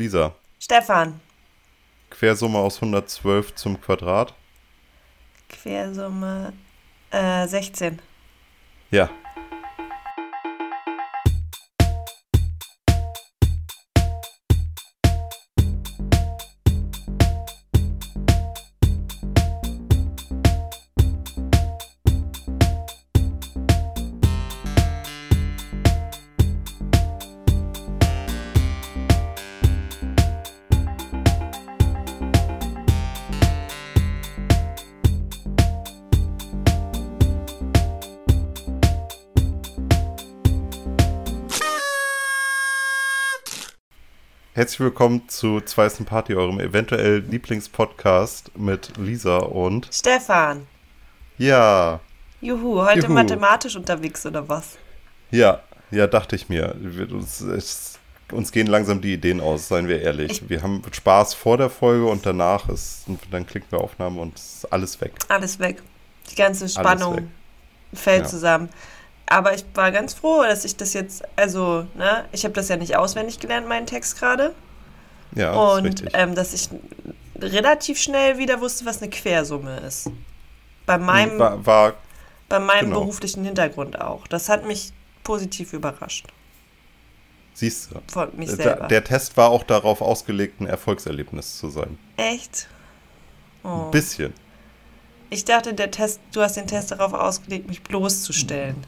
Lisa, Stefan. Quersumme aus 112 zum Quadrat? Quersumme äh, 16. Ja. Herzlich willkommen zu Zweisten Party, eurem eventuell Lieblingspodcast mit Lisa und Stefan. ja, Juhu, heute Juhu. mathematisch unterwegs oder was? ja, ja, dachte ich mir. Uns, es, uns gehen langsam die Ideen aus, seien wir ehrlich. Ich- wir haben Spaß vor der Folge und danach ist, dann klicken wir Aufnahme und ist alles weg. Alles weg. Die ganze. Spannung fällt Ja. zusammen. Aber ich war ganz froh, dass ich das jetzt, also, ne, ich habe das ja nicht auswendig gelernt, meinen Text gerade. Ja, das Und richtig. ähm, dass ich relativ schnell wieder wusste, was eine Quersumme ist. Bei meinem, war, war bei meinem genau. beruflichen Hintergrund auch. Das hat mich positiv überrascht. siehst du. Von mich Der, selber. der Test war auch darauf ausgelegt, ein Erfolgserlebnis zu sein. Echt? Oh. Ein bisschen. Ich dachte, der Test, du hast den Test darauf ausgelegt, mich bloßzustellen.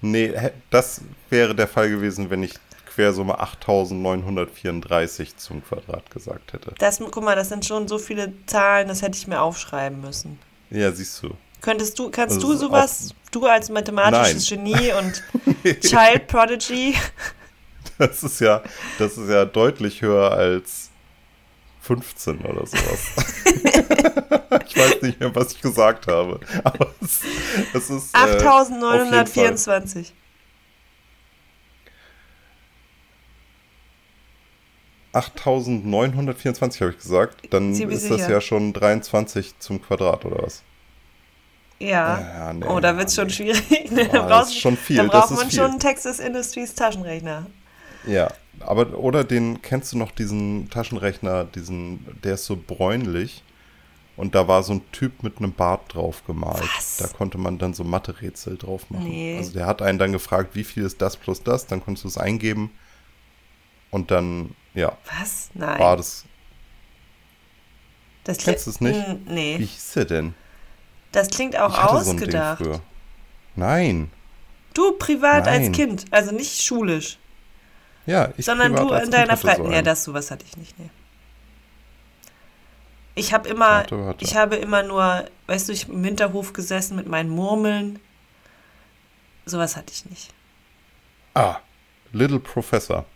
Nee, das wäre der Fall gewesen, wenn ich Quersumme 8934 zum Quadrat gesagt hätte. Das, guck mal, das sind schon so viele Zahlen, das hätte ich mir aufschreiben müssen. Ja, siehst du. Könntest du, kannst Das du sowas, du als mathematisches Genie und Child Prodigy, Das ist ja, das ist ja deutlich höher als 15 oder sowas. ich weiß nicht mehr, was ich gesagt habe. Aber es, es ist. äh, auf jeden Fall. 8924. 8924 habe ich gesagt. Dann ist bist das sicher? ja schon 23 zum Quadrat oder was? Ja. Ja, nee, oh, da wird es schon schwierig. Ne? Da das ist schon viel, Da braucht man viel. schon einen Texas Industries Taschenrechner. Ja, aber oder den kennst du noch diesen Taschenrechner, diesen, der ist so bräunlich und da war so ein Typ mit einem Bart drauf gemalt. Was? Da konnte man dann so Mathe-Rätsel drauf machen. Nee. Also der hat einen dann gefragt, wie viel ist das plus das, dann konntest du es eingeben und dann, ja, Was? Nein. war das. das Kennst du es nicht? Nee. Wie hieß der denn? Das klingt auch ich hatte so ein Ding ausgedacht. früher. Nein. du privat als Nein. Kind, also nicht schulisch, Ja, ich sondern privat du als in deiner hatte so Freizeit. ja, das sowas hatte ich nicht. Nee. Ich habe immer, Hatte, hatte. ich habe immer nur, weißt du, ich im Hinterhof gesessen mit meinen Murmeln. Sowas hatte ich nicht. Ah, Little Professor.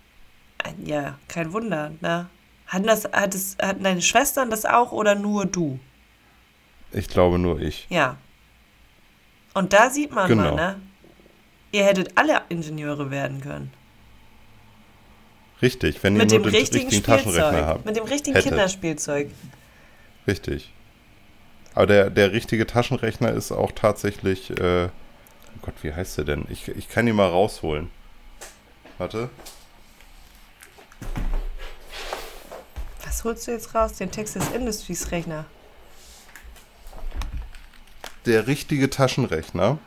Ja, kein Wunder, ne? Hatten, das, hat es, hatten deine Schwestern das auch oder nur du? Ich glaube nur ich. Ja. Und da sieht man Genau. mal, ne? Ihr hättet alle Ingenieure werden können. Richtig, wenn Mit ihr nur den richtigen, richtigen Taschenrechner habt. Mit dem richtigen Hättet. Kinderspielzeug. Richtig. Aber der, der richtige Taschenrechner ist auch tatsächlich. Äh, oh Gott, wie heißt der denn? Ich, ich kann ihn mal rausholen. Warte. Was holst du jetzt raus? Den Texas Industries Rechner. Der richtige Taschenrechner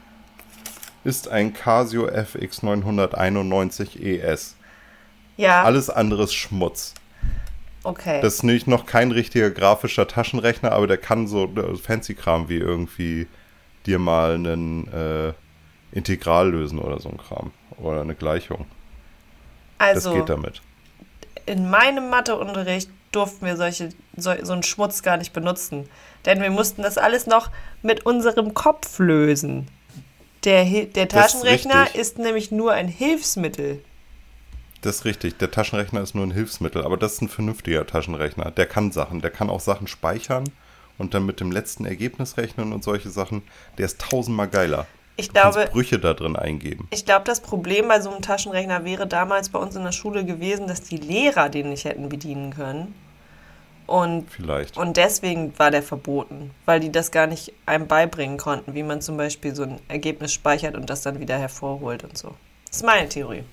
ist ein Casio FX 991 ES. Ja, Alles andere ist Schmutz. Okay. Das ist nämlich noch kein richtiger grafischer Taschenrechner, aber der kann so äh, Fancy-Kram wie irgendwie dir mal einen äh, Integral lösen oder so ein Kram. Oder eine Gleichung. Das also, geht damit. in meinem Matheunterricht durften wir solche, so, so einen Schmutz gar nicht benutzen. Denn wir mussten das alles noch mit unserem Kopf lösen. Der, der Das ist Taschenrechner richtig. ist nämlich nur ein Hilfsmittel. Das ist richtig. Der Taschenrechner ist nur ein Hilfsmittel, aber das ist ein vernünftiger Taschenrechner. Der kann Sachen. Der kann auch Sachen speichern und dann mit dem letzten Ergebnis rechnen und solche Sachen. Der ist tausendmal geiler. Ich Du glaube, Brüche da drin eingeben. ich glaube, das Problem bei so einem Taschenrechner wäre damals bei uns in der Schule gewesen, dass die Lehrer den nicht hätten bedienen können. Und, Vielleicht. und deswegen war der verboten, weil die das gar nicht einem beibringen konnten, wie man zum Beispiel so ein Ergebnis speichert und das dann wieder hervorholt und so. Das ist meine Theorie.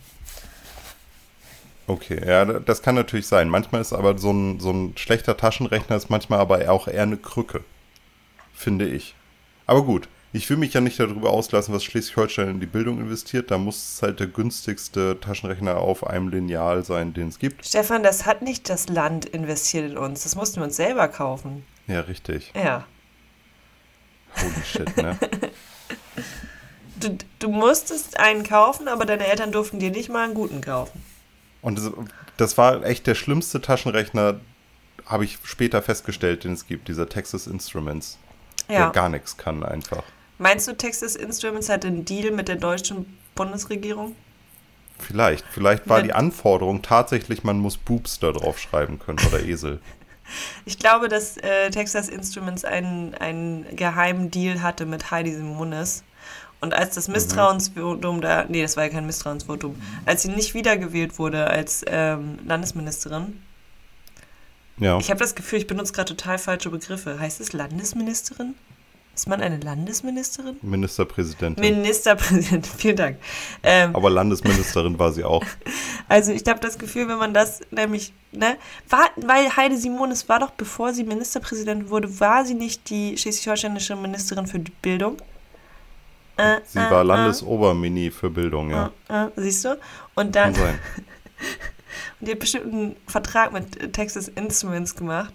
Okay, ja, das kann natürlich sein. Manchmal ist aber so ein, so ein schlechter Taschenrechner ist manchmal aber auch eher eine Krücke. Finde ich. Aber gut, ich will mich ja nicht darüber auslassen, was Schleswig-Holstein in die Bildung investiert. Da muss es halt der günstigste Taschenrechner auf einem Lineal sein, den es gibt. Stefan, das hat nicht das Land investiert in uns. Das mussten wir uns selber kaufen. Ja, richtig. Ja. Holy shit, ne? Du, du musstest einen kaufen, aber deine Eltern durften dir nicht mal einen guten kaufen. Und das, das war echt der schlimmste Taschenrechner, habe ich später festgestellt, den es gibt, dieser Texas Instruments. Der Ja. gar nichts kann einfach. Meinst du, Texas Instruments hat einen Deal mit der deutschen Bundesregierung? Vielleicht. Vielleicht war die Anforderung tatsächlich, man muss Boobs da drauf schreiben können oder Esel. Ich glaube, dass äh, Texas Instruments einen, einen geheimen Deal hatte mit Heidi Simonis. Und als das Misstrauensvotum da, nee, das war ja kein Misstrauensvotum, als sie nicht wiedergewählt wurde als ähm, Landesministerin, Ja. ich habe das Gefühl, ich benutze gerade total falsche Begriffe. Heißt es Landesministerin? Ist man eine Landesministerin? Ministerpräsidentin. Ministerpräsident, vielen Dank. Ähm, Aber Landesministerin war sie auch. Also ich habe das Gefühl, wenn man das nämlich, ne, war, weil Heide Simonis war doch, bevor sie Ministerpräsidentin wurde, war sie nicht die schleswig-holsteinische Ministerin für Bildung? Äh, Sie äh, war äh, Landesobermini für Bildung, ja. äh, äh, siehst du? Und Kann dann, sein. und die hat bestimmt einen Vertrag mit Texas Instruments gemacht.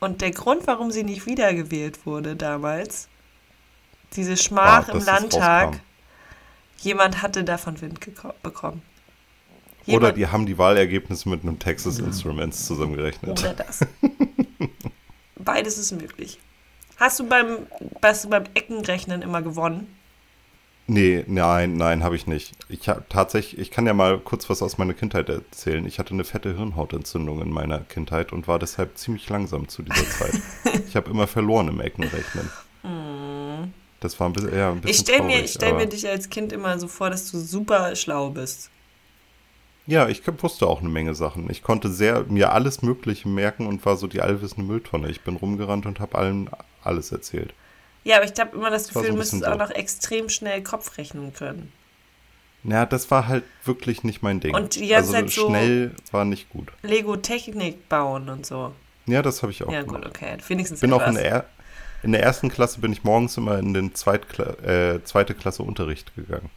Und der Grund, warum sie nicht wiedergewählt wurde damals, diese Schmach War, im Landtag, jemand hatte davon Wind bekommen. Oder Jemand- die haben die Wahlergebnisse mit einem Texas Instruments zusammengerechnet. Oder das. Beides ist möglich. Hast du beim, hast du beim Eckenrechnen immer gewonnen? Nee, nein, nein, habe ich nicht. Ich habe tatsächlich, ich kann ja mal kurz was aus meiner Kindheit erzählen. Ich hatte eine fette Hirnhautentzündung in meiner Kindheit und war deshalb ziemlich langsam zu dieser Zeit. ich habe immer verloren im Eckenrechnen. Das war ein bisschen, ja, ein bisschen Ich stelle mir, ich stell mir dich als Kind immer so vor, dass du super schlau bist. Ja, ich wusste auch eine Menge Sachen. Ich konnte sehr mir alles Mögliche merken und war so die allwissende Mülltonne. Ich bin rumgerannt und habe allen alles erzählt. Ja, aber ich habe immer das war Gefühl, du müsstest auch noch extrem schnell Kopf rechnen können. Ja, das war halt wirklich nicht mein Ding. Und die ganze also Zeit so- schnell war nicht gut. Lego-Technik bauen und so. Ja, das habe ich auch ja, gemacht. gut, okay. Wenigstens bin auch etwas. in der, er in der ersten Klasse bin ich morgens immer in den Zweitkla äh, zweite Klasse Unterricht gegangen.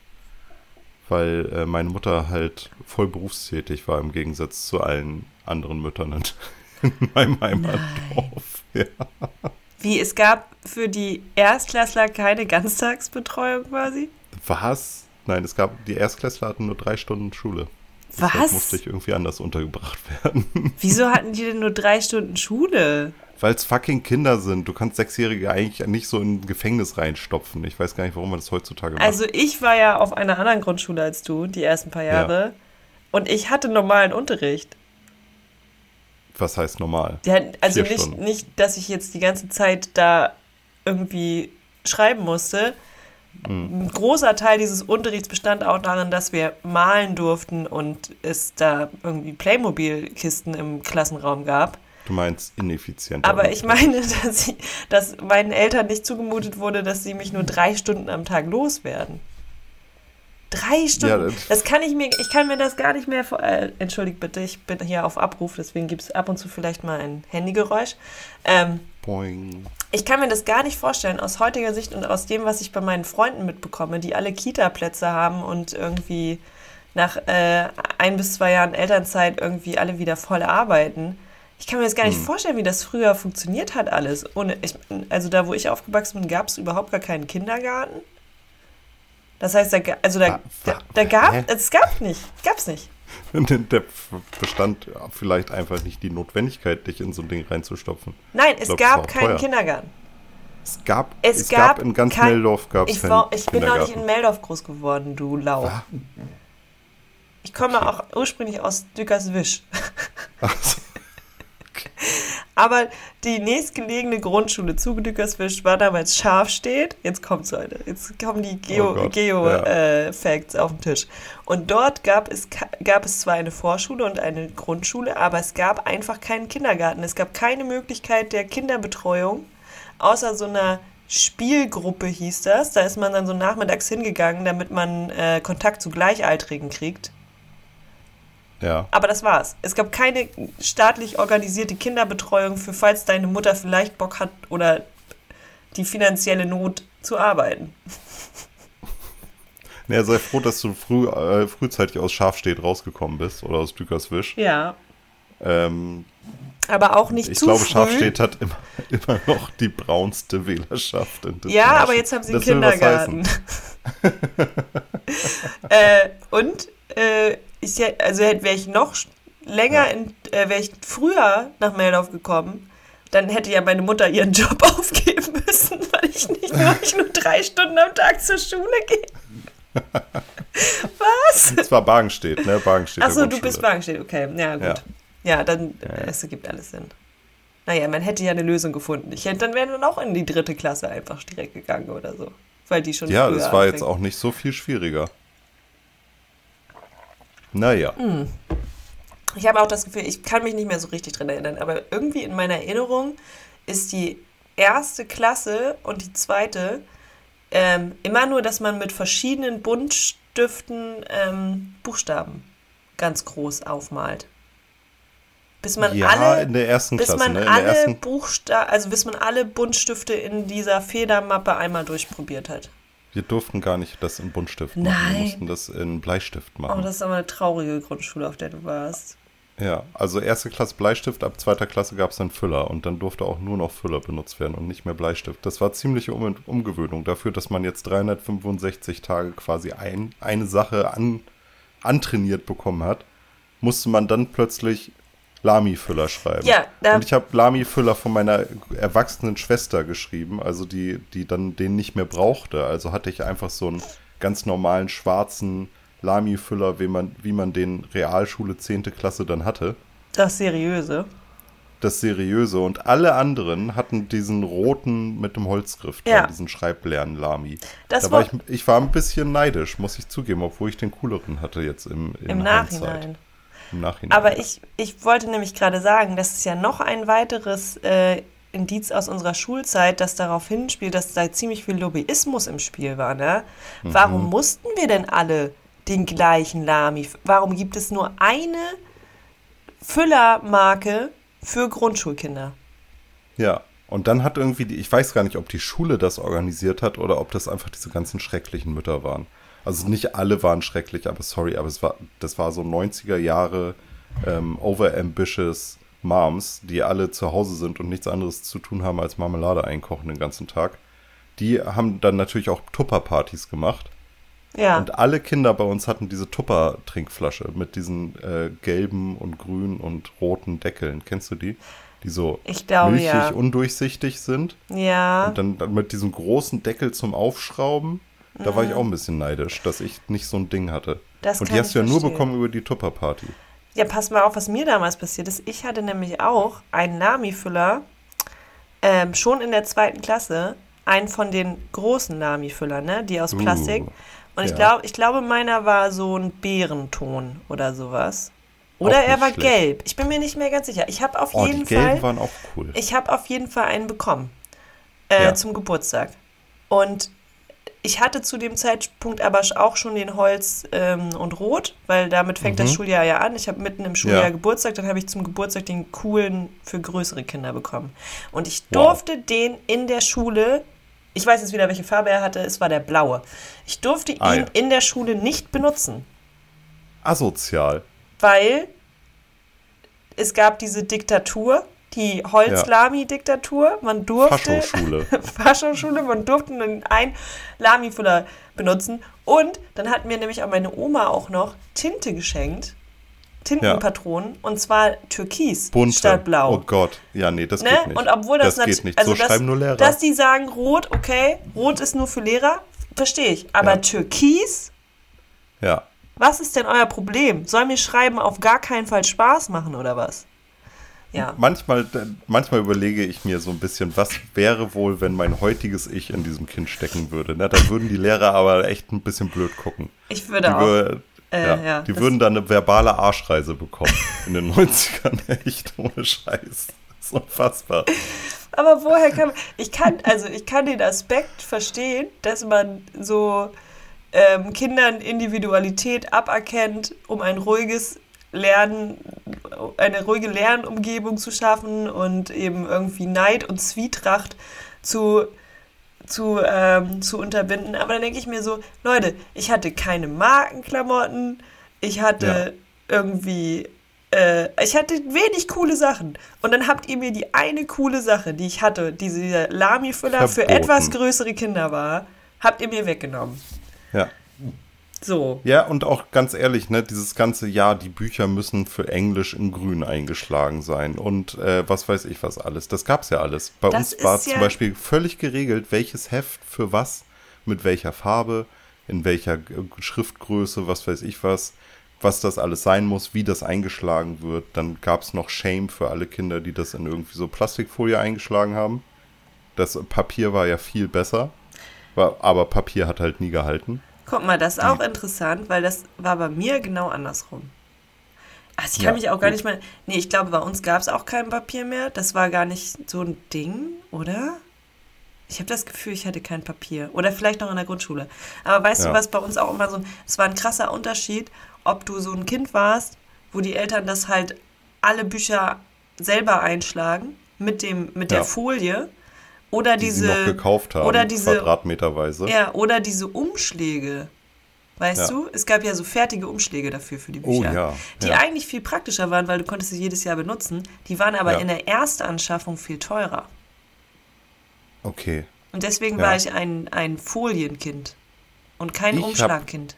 Weil äh, meine Mutter halt voll berufstätig war im Gegensatz zu allen anderen Müttern in, in meinem Heimatdorf. Ja. Wie, es gab für die Erstklässler keine Ganztagsbetreuung quasi? Was? Nein, es gab, die Erstklässler hatten nur drei Stunden Schule. Deshalb Was? musste ich irgendwie anders untergebracht werden. Wieso hatten die denn nur drei Stunden Schule? Weil es fucking Kinder sind. Du kannst Sechsjährige eigentlich nicht so in ein Gefängnis reinstopfen. Ich weiß gar nicht, warum man das heutzutage macht. Also ich war ja auf einer anderen Grundschule als du, die ersten paar Jahre. Und ich hatte normalen Unterricht. Was heißt normal? Hatten, also Vier nicht, Stunden. nicht, dass ich jetzt die ganze Zeit da irgendwie schreiben musste. Hm. Ein großer Teil dieses Unterrichts bestand auch darin, dass wir malen durften und es da irgendwie Playmobil-Kisten im Klassenraum gab. Du meinst ineffizient. Aber ich meine, dass, ich, dass meinen Eltern nicht zugemutet wurde, dass sie mich nur drei Stunden am Tag loswerden. Drei Stunden? das- das kann ich mir, ich kann mir das gar nicht mehr. Äh, entschuldigt bitte, ich bin hier auf Abruf, deswegen gibt es ab und zu vielleicht mal ein Handygeräusch. Ähm, Boing. ich kann mir das gar nicht vorstellen, aus heutiger Sicht und aus dem, was ich bei meinen Freunden mitbekomme, die alle Kita-Plätze haben und irgendwie nach äh, ein bis zwei Jahren Elternzeit irgendwie alle wieder voll arbeiten. Ich kann mir das gar nicht vorstellen, wie das früher funktioniert hat alles. Ohne, ich, also da, wo ich aufgewachsen bin, gab es überhaupt gar keinen Kindergarten. Das heißt, da, also da, Wa- da, da gab es gab nicht, gab's nicht. Der bestand vielleicht einfach nicht die Notwendigkeit, dich in so ein Ding reinzustopfen. Nein, es glaub, gab keinen teuer. Kindergarten. Es gab, Es, es gab, gab in ganz kein- Meldorf gab es ich, war, ich bin noch nicht in Meldorf groß geworden, du Lau. Ich komme auch ursprünglich aus Dückerswisch. Aber die nächstgelegene Grundschule zu Dückerswisch war damals Schafstedt. Jetzt kommt's, Leute. Jetzt kommen die Oh Geo-Facts ja. äh, auf den Tisch. Und dort gab es, gab es zwar eine Vorschule und eine Grundschule, aber es gab einfach keinen Kindergarten. Es gab keine Möglichkeit der Kinderbetreuung, außer so einer Spielgruppe hieß das. Da ist man dann so nachmittags hingegangen, damit man äh, Kontakt zu Gleichaltrigen kriegt. Ja. Aber das war's. Es gab keine staatlich organisierte Kinderbetreuung für, falls deine Mutter vielleicht Bock hat oder die finanzielle Not zu arbeiten. Ja, sei froh, dass du früh, äh, frühzeitig aus Schafstedt rausgekommen bist oder aus Dükerswisch. Ja. Ähm, aber auch nicht ich zu glaube, früh. Schafstedt hat immer, immer noch die braunste Wählerschaft. In Ja, aber jetzt haben sie einen Kindergarten. äh, und äh, ich, also wäre ich noch länger, in, äh, wäre ich früher nach Meldorf gekommen, dann hätte ja meine Mutter ihren Job aufgeben müssen, weil ich nicht nur, ich nur drei Stunden am Tag zur Schule gehe. Was? Das war Bagenstedt, ne? Bagenstedt. Achso, du bist Wagenstedt, okay. Ja, gut. Ja, dann, äh, es ergibt alles Sinn. Naja, man hätte ja eine Lösung gefunden. Ich hätte, dann wäre dann auch in die dritte Klasse einfach direkt gegangen oder so. Weil die schon Ja, das war jetzt anfängt. auch nicht so viel schwieriger. Naja. Hm. Ich habe auch das Gefühl, ich kann mich nicht mehr so richtig dran erinnern, aber irgendwie in meiner Erinnerung ist die erste Klasse und die zweite ähm, immer nur, dass man mit verschiedenen Buntstiften ähm, Buchstaben ganz groß aufmalt. Bis man ja, alle in der ersten bis Klasse, man ne? Alle. Buchstaben, also bis man alle Buntstifte in dieser Federmappe einmal durchprobiert hat. Wir durften gar nicht das in Buntstift machen. Nein. Wir mussten das in Bleistift Oh, machen. das ist aber eine traurige Grundschule, auf der du warst. ja, also erste Klasse Bleistift, ab zweiter Klasse gab es dann Füller und dann durfte auch nur noch Füller benutzt werden und nicht mehr Bleistift. Das war ziemliche um Umgewöhnung dafür, dass man jetzt 365 Tage quasi ein, eine Sache an, antrainiert bekommen hat, musste man dann plötzlich Lami-Füller schreiben. Ja, da- und ich habe Lami-Füller von meiner erwachsenen Schwester geschrieben, also die, die dann den nicht mehr brauchte. Also hatte ich einfach so einen ganz normalen schwarzen Lami-Füller, wie man, wie man den Realschule 10. Klasse dann hatte. Das Seriöse. Das seriöse. Und alle anderen hatten diesen roten mit dem Holzgriff, dran, Ja. diesen schreiblernen Lami. Das da war ich, ich war ein bisschen neidisch, muss ich zugeben, obwohl ich den cooleren hatte jetzt im, Im Hindsight. Nachhinein. Im Nachhinein. Aber ich, ich wollte nämlich gerade sagen, das ist ja noch ein weiteres äh, Indiz aus unserer Schulzeit, das darauf hinspielt, dass da ziemlich viel Lobbyismus im Spiel war. Ne? Mhm. Warum mussten wir denn alle den gleichen Lami? Warum gibt es nur eine Füllermarke für Grundschulkinder? Ja, und dann hat irgendwie, die, ich weiß gar nicht, ob die Schule das organisiert hat oder ob das einfach diese ganzen schrecklichen Mütter waren. Also nicht alle waren schrecklich, aber sorry, aber es war, das war so 90er Jahre ähm, overambitious Moms, die alle zu Hause sind und nichts anderes zu tun haben als Marmelade einkochen den ganzen Tag. Die haben dann natürlich auch Tupper-Partys gemacht. Ja, Und alle Kinder bei uns hatten diese Tupper-Trinkflasche mit diesen äh, gelben und grünen und roten Deckeln. Kennst du die? Die so Ich glaube, milchig, ja. undurchsichtig sind. ja. Und dann, dann mit diesem großen Deckel zum Aufschrauben. Da war ich auch ein bisschen neidisch, dass ich nicht so ein Ding hatte. Mhm. Das und die hast du ja nur verstehen. bekommen über die Tupper-Party. Ja, pass mal auf, was mir damals passiert ist. Ich hatte nämlich auch einen Lami-Füller, ähm, schon in der zweiten Klasse, einen von den großen Lami-Füllern, ne, die aus Uh, Plastik. Und ich, ja. glaub, ich glaube, meiner war so ein Bärenton oder sowas. Oder er war schlecht. gelb. Ich bin mir nicht mehr ganz sicher. Ich habe auf Oh, jeden die gelben Fall, waren auch cool. ich habe auf jeden Fall einen bekommen äh, Ja. zum Geburtstag. Und ich hatte zu dem Zeitpunkt aber auch schon den Holz ähm, und Rot, weil damit fängt das Mhm. Schuljahr ja an. Ich habe mitten im Schuljahr Ja. Geburtstag, dann habe ich zum Geburtstag den coolen für größere Kinder bekommen. Und ich Wow. durfte den in der Schule, ich weiß jetzt wieder, welche Farbe er hatte, es war der blaue. Ich durfte ihn Ah, ja. in der Schule nicht benutzen, Asozial. weil es gab diese Diktatur, die Holz-Lami-Diktatur. Man durfte. Faschoschule. Faschoschule, man durfte nur einen Lami-Füller benutzen. Und dann hat mir nämlich auch meine Oma auch noch Tinte geschenkt. Tintenpatronen. Und zwar Türkis Bunte. statt Blau. Oh Gott. Ja, nee, das Ne? geht nicht. Und obwohl das, das geht nicht. Also so das, schreiben nur Lehrer. Dass die sagen Rot, okay, Rot ist nur für Lehrer, verstehe ich. Aber Ja. Türkis, ja. was ist denn euer Problem? Soll mir Schreiben auf gar keinen Fall Spaß machen oder was? Ja. Manchmal, manchmal überlege ich mir so ein bisschen, was wäre wohl, wenn mein heutiges Ich in diesem Kind stecken würde. Ne? Dann würden die Lehrer aber echt ein bisschen blöd gucken. Ich Die, würde auch. wür- Äh, ja, ja, die würden dann eine verbale Arschreise bekommen in den 90ern. Echt ohne Scheiß. Das ist unfassbar. Aber woher kann man, ich kann, also ich kann den Aspekt verstehen, dass man so ähm, Kindern Individualität aberkennt, um ein ruhiges Lernen, eine ruhige Lernumgebung zu schaffen und eben irgendwie Neid und Zwietracht zu, zu, ähm, zu unterbinden. Aber dann denke ich mir so, Leute, ich hatte keine Markenklamotten, ich hatte ja. irgendwie äh, ich hatte wenig coole Sachen. Und dann habt ihr mir die eine coole Sache, die ich hatte, diese Lami-Füller für etwas größere Kinder war, habt ihr mir weggenommen. Ja. So. Ja, und auch ganz ehrlich, ne, dieses ganze Jahr, die Bücher müssen für Englisch in Grün eingeschlagen sein und äh, was weiß ich was alles. Das gab's ja alles. Bei das uns war ja zum Beispiel völlig geregelt, welches Heft für was, mit welcher Farbe, in welcher Schriftgröße, was weiß ich was was das alles sein muss, wie das eingeschlagen wird. Dann gab es noch Shame für alle Kinder, die das in irgendwie so Plastikfolie eingeschlagen haben. Das Papier war ja viel besser, aber Papier hat halt nie gehalten. Guck mal, das ist auch interessant, weil das war bei mir genau andersrum. Also ich kann ja, mich auch gar gut. nicht mehr. Nee, ich glaube, bei uns gab es auch kein Papier mehr. Das war gar nicht so ein Ding, oder? Ich habe das Gefühl, ich hatte kein Papier. Oder vielleicht noch in der Grundschule. Aber weißt ja. du, was bei uns auch immer so ein. Es war ein krasser Unterschied, ob du so ein Kind warst, wo die Eltern das halt alle Bücher selber einschlagen mit dem mit ja. der Folie oder die diese noch gekauft haben, oder diese quadratmeterweise. Ja, oder diese Umschläge. Weißt ja. du, es gab ja so fertige Umschläge dafür für die oh Bücher, oh, ja. die ja. eigentlich viel praktischer waren, weil du konntest sie jedes Jahr benutzen. Die waren aber in der Erstanschaffung viel teurer. Okay. Und deswegen war ich ein, ein Folienkind und kein ich Umschlagkind.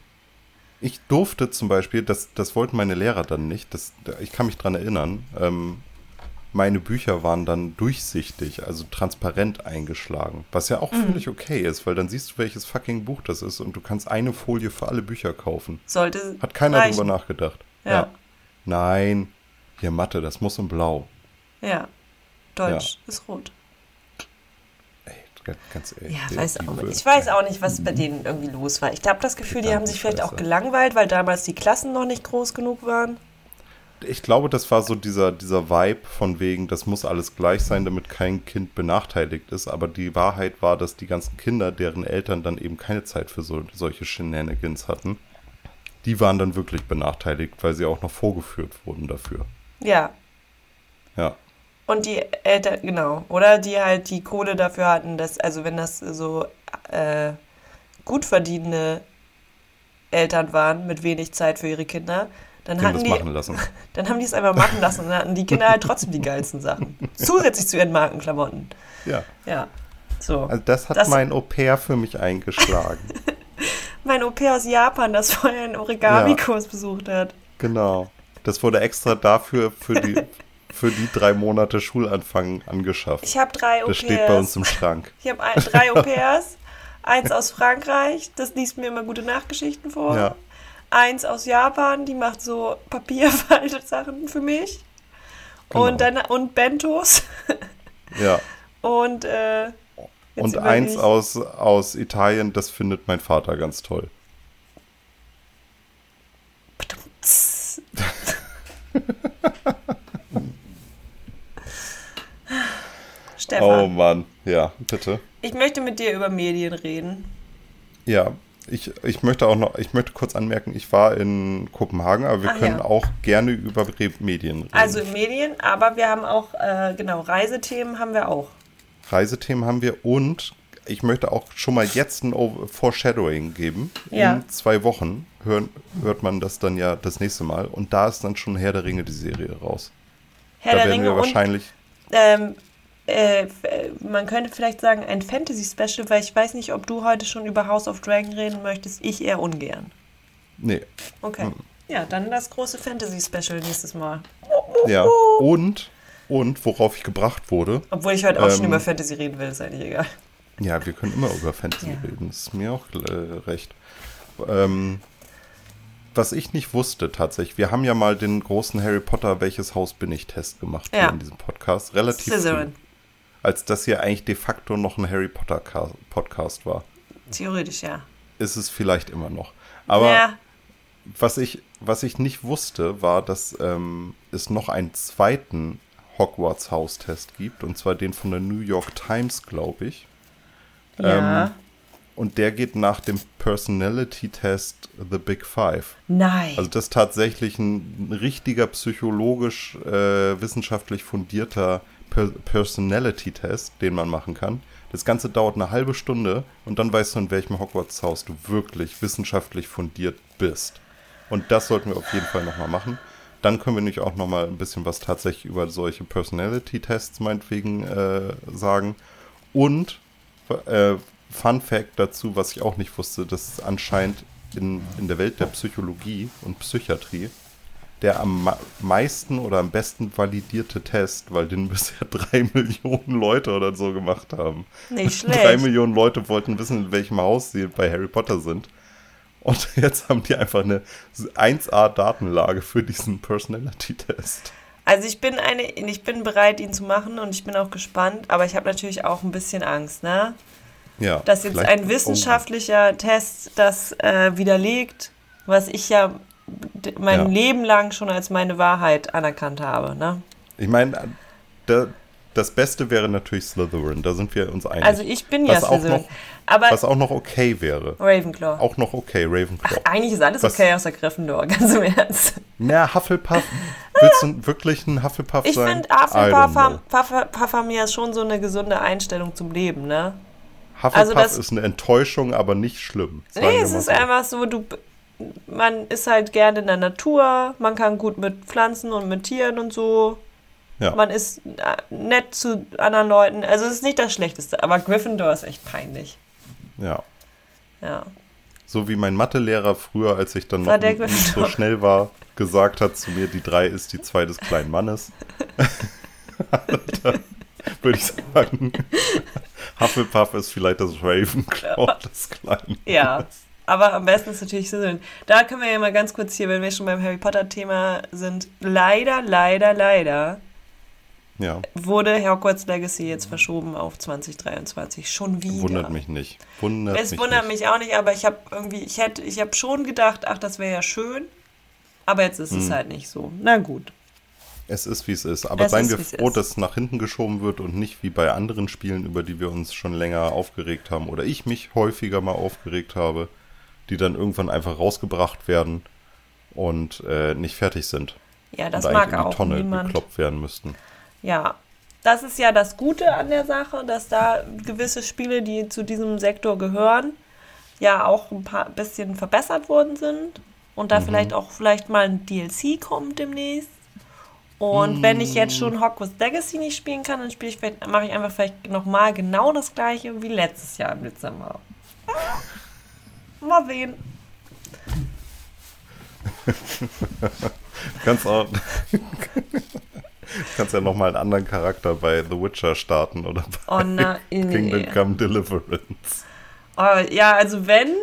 Ich durfte zum Beispiel, das, das wollten meine Lehrer dann nicht, das, ich kann mich dran erinnern, ähm, meine Bücher waren dann durchsichtig, also transparent eingeschlagen. Was ja auch mhm. völlig okay ist, weil dann siehst du, welches fucking Buch das ist und du kannst eine Folie für alle Bücher kaufen. Sollte. Hat keiner reichen. drüber nachgedacht. Ja. ja. Nein, hier Mathe, das muss in Blau. Ja. Deutsch ja. ist rot ganz ehrlich. Ja, weiß auch nicht. Ich weiß auch nicht, was bei denen irgendwie los war. Ich habe das Gefühl, die haben sich vielleicht auch gelangweilt, weil damals die Klassen noch nicht groß genug waren. Ich glaube, das war so dieser, dieser Vibe von wegen, das muss alles gleich sein, damit kein Kind benachteiligt ist. Aber die Wahrheit war, dass die ganzen Kinder, deren Eltern dann eben keine Zeit für so, solche Shenanigans hatten, die waren dann wirklich benachteiligt, weil sie auch noch vorgeführt wurden dafür. Ja. Ja. Und die Eltern, genau. Oder die halt die Kohle dafür hatten, dass, also wenn das so äh, gut verdienende Eltern waren mit wenig Zeit für ihre Kinder, dann hatten die, machen lassen. dann haben die es einfach machen lassen und dann hatten die Kinder halt trotzdem die geilsten Sachen. Zusätzlich zu ihren Markenklamotten. Ja. Ja. So. Also das hat das, mein Au-pair für mich eingeschlagen. mein Au-pair aus Japan, das vorher einen Origami-Kurs ja. besucht hat. Genau. Das wurde extra dafür für die für die drei Monate Schulanfang angeschafft. Ich habe drei Au-pairs. Das steht bei uns im Schrank. Ich habe drei Au-pairs. Eins aus Frankreich, das liest mir immer gute Nachgeschichten vor. Ja. Eins aus Japan, die macht so Papierfaltet-Sachen für mich. Genau. Und dann und Bentos. Ja. Und äh, und eins aus, aus Italien, das findet mein Vater ganz toll. Stefan. Oh Mann, ja, bitte. Ich möchte mit dir über Medien reden. Ja, ich, ich möchte auch noch, ich möchte kurz anmerken, ich war in Kopenhagen, aber wir Ach, können ja. auch gerne über Medien reden. Also Medien, aber wir haben auch, äh, genau, Reisethemen haben wir auch. Reisethemen haben wir und ich möchte auch schon mal jetzt ein Foreshadowing geben. Ja. In zwei Wochen hören, hört man das dann ja das nächste Mal und da ist dann schon Herr der Ringe die Serie raus. Herr da der Ringe wir wahrscheinlich. Und, ähm, äh, man könnte vielleicht sagen, ein Fantasy-Special, weil ich weiß nicht, ob du heute schon über House of Dragon reden möchtest. Ich eher ungern. Nee. Okay. Hm. Ja, dann das große Fantasy-Special nächstes Mal. Ja, und, und worauf ich gebracht wurde. Obwohl ich heute auch ähm, schon über Fantasy reden will, ist eigentlich egal. Ja, wir können immer über Fantasy ja. reden, das ist mir auch äh, recht. Ähm, was ich nicht wusste tatsächlich, wir haben ja mal den großen Harry Potter Welches Haus bin ich Test gemacht ja. in diesem Podcast, relativ Slytherin. früh als das hier eigentlich de facto noch ein Harry Potter Podcast war. Theoretisch, ja. Ist es vielleicht immer noch. Aber ja. was, ich, was ich nicht wusste, war, dass ähm, es noch einen zweiten Hogwarts Haustest gibt, und zwar den von der New York Times, glaube ich. Ja. Ähm, Und der geht nach dem Personality-Test The Big Five. Nein. Also das ist tatsächlich ein richtiger psychologisch äh, wissenschaftlich fundierter per Personality-Test, den man machen kann. Das Ganze dauert eine halbe Stunde und dann weißt du, in welchem Hogwarts-Haus du wirklich wissenschaftlich fundiert bist. Und das sollten wir auf jeden Fall nochmal machen. Dann können wir nämlich auch nochmal ein bisschen was tatsächlich über solche Personality-Tests meinetwegen äh, sagen. Und äh, Fun Fact dazu, was ich auch nicht wusste, dass anscheinend in, in der Welt der Psychologie und Psychiatrie der am meisten oder am besten validierte Test, weil den bisher drei Millionen Leute oder so gemacht haben. Nicht schlecht. Drei Millionen Leute wollten wissen, in welchem Haus sie bei Harry Potter sind. Und jetzt haben die einfach eine 1A-Datenlage für diesen Personality-Test. Also ich bin eine, ich bin bereit, ihn zu machen und ich bin auch gespannt, aber ich habe natürlich auch ein bisschen Angst, ne? Ja. Dass jetzt ein wissenschaftlicher Test das äh, widerlegt, was ich ja mein ja. Leben lang schon als meine Wahrheit anerkannt habe. Ne? Ich meine, das Beste wäre natürlich Slytherin, da sind wir uns einig. Also ich bin ja was Slytherin. Auch noch, aber was auch noch okay wäre. Ravenclaw. Auch noch okay, Ravenclaw. Ach, eigentlich ist alles was, okay außer Gryffindor, ganz im Ernst. Na, Hufflepuff. Willst du wirklich ein Hufflepuff ich sein? Ich finde, Hufflepuff haben ja schon so eine gesunde Einstellung zum Leben, ne? Hufflepuff also das, ist eine Enttäuschung, aber nicht schlimm. Nee, es ist so. einfach so, du, man ist halt gerne in der Natur, man kann gut mit Pflanzen und mit Tieren und so. Ja. Man ist äh, nett zu anderen Leuten. Also es ist nicht das Schlechteste, aber Gryffindor ist echt peinlich. Ja. Ja. So wie mein Mathelehrer früher, als ich dann noch nicht so schnell war, gesagt hat zu mir, die drei ist die zwei des kleinen Mannes. würde ich sagen, Hufflepuff ist vielleicht das Ravenclaw des kleinen Ja. Aber am besten ist natürlich Slytherin. Da können wir ja mal ganz kurz hier, wenn wir schon beim Harry Potter-Thema sind, leider, leider, leider ja. wurde Hogwarts Legacy jetzt verschoben auf 2023. Schon wieder. Wundert mich nicht. Wundert es mich wundert nicht. mich auch nicht, aber ich habe irgendwie, ich hätte, ich habe schon gedacht, ach, das wäre ja schön. Aber jetzt ist hm. es halt nicht so. Na gut. Es ist, wie es ist. Aber es seien ist, wir froh, dass es nach hinten geschoben wird und nicht wie bei anderen Spielen, über die wir uns schon länger aufgeregt haben oder ich mich häufiger mal aufgeregt habe die dann irgendwann einfach rausgebracht werden und äh, nicht fertig sind. Ja, das und mag in die auch Tonne niemand. gekloppt werden müssten. Ja, das ist ja das Gute an der Sache, dass da gewisse Spiele, die zu diesem Sektor gehören, ja auch ein paar bisschen verbessert worden sind und da mhm. vielleicht auch vielleicht mal ein DLC kommt demnächst. Und mm. wenn ich jetzt schon Hogwarts Legacy nicht spielen kann, dann spiele ich mache ich einfach vielleicht nochmal genau das gleiche wie letztes Jahr im Dezember. Mal sehen. kannst auch. kannst ja nochmal einen anderen Charakter bei The Witcher starten oder bei oh, na, Kingdom Come Deliverance. Oh, ja, also wenn,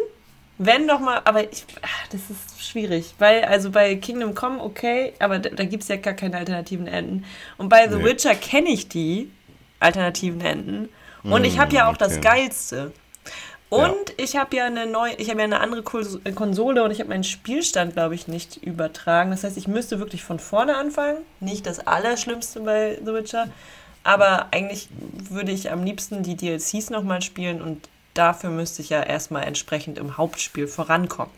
wenn doch mal, aber ich, ach, das ist schwierig, weil also bei Kingdom Come okay, aber da, da gibt es ja gar keine alternativen Enden. Und bei The nee. Witcher kenne ich die alternativen Enden. Und mm, ich habe ja auch okay. das Geilste. Und ja. ich habe ja eine neue, ich habe ja eine andere Konsole und ich habe meinen Spielstand, glaube ich, nicht übertragen. Das heißt, ich müsste wirklich von vorne anfangen. Nicht das Allerschlimmste bei The Witcher. Aber eigentlich würde ich am liebsten die DLCs nochmal spielen und dafür müsste ich ja erstmal entsprechend im Hauptspiel vorankommen.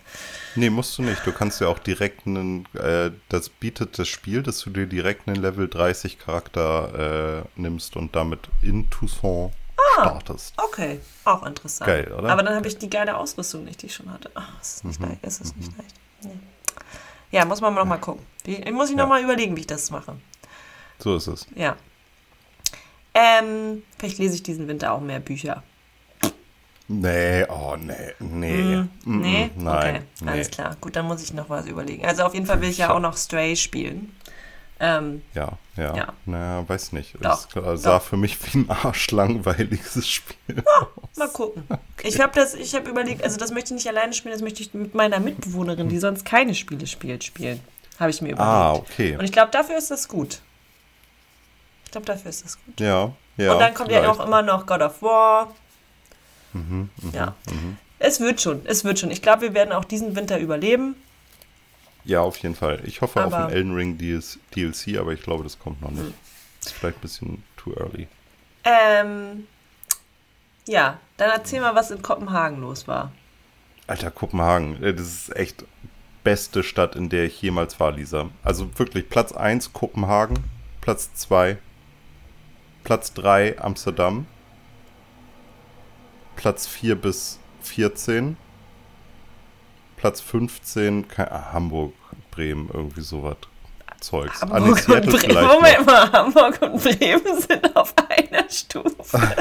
Nee, musst du nicht. Du kannst ja auch direkt einen, äh, das bietet das Spiel, dass du dir direkt einen Level 30 Charakter äh, nimmst und damit in Toussaint startest. Okay, auch interessant. Geil, oder? Aber dann habe ich die geile Ausrüstung nicht, die ich schon hatte. Ach, ist nicht mhm. leicht. Ist es mhm. nicht leicht. Nee. Ja, muss man noch mal gucken. Ich, muss ich ja. noch mal überlegen, wie ich das mache. So ist es. Ja. Ähm, vielleicht lese ich diesen Winter auch mehr Bücher. Nee, oh nee, nee. Mm, nee? Mm, nein. Okay, nee. alles klar. Gut, dann muss ich noch was überlegen. Also auf jeden Fall will ich ja auch noch Stray spielen. Ähm, ja, ja, ja. Naja, weiß nicht. Doch, es sah doch. für mich wie ein arschlangweiliges Spiel. Ja, mal gucken. Okay. Ich habe das, ich habe überlegt, also das möchte ich nicht alleine spielen, das möchte ich mit meiner Mitbewohnerin, die sonst keine Spiele spielt, spielen. Habe ich mir überlegt. Ah, okay. Und ich glaube, dafür ist das gut. Ich glaube, dafür ist das gut. Ja, ja. Und dann kommt vielleicht. ja auch immer noch God of War. Mhm, mh, ja. Mhm. Es wird schon, es wird schon. Ich glaube, wir werden auch diesen Winter überleben. Ja, auf jeden Fall. Ich hoffe aber auf ein Elden Ring DLC, aber ich glaube, das kommt noch nicht. Ist vielleicht ein bisschen too early. Ähm, Ja, dann erzähl mal, was in Kopenhagen los war. Alter, Kopenhagen, äh, das ist echt beste Stadt, in der ich jemals war, Lisa. Also wirklich Platz 1 Kopenhagen, Platz 2 Platz 3 Amsterdam, Platz 4 bis 14, Platz 15 ah, Hamburg, Bremen, irgendwie sowas. Zeugs. Hamburg An und Bremen. Moment mal, Hamburg und Bremen sind auf einer Stufe.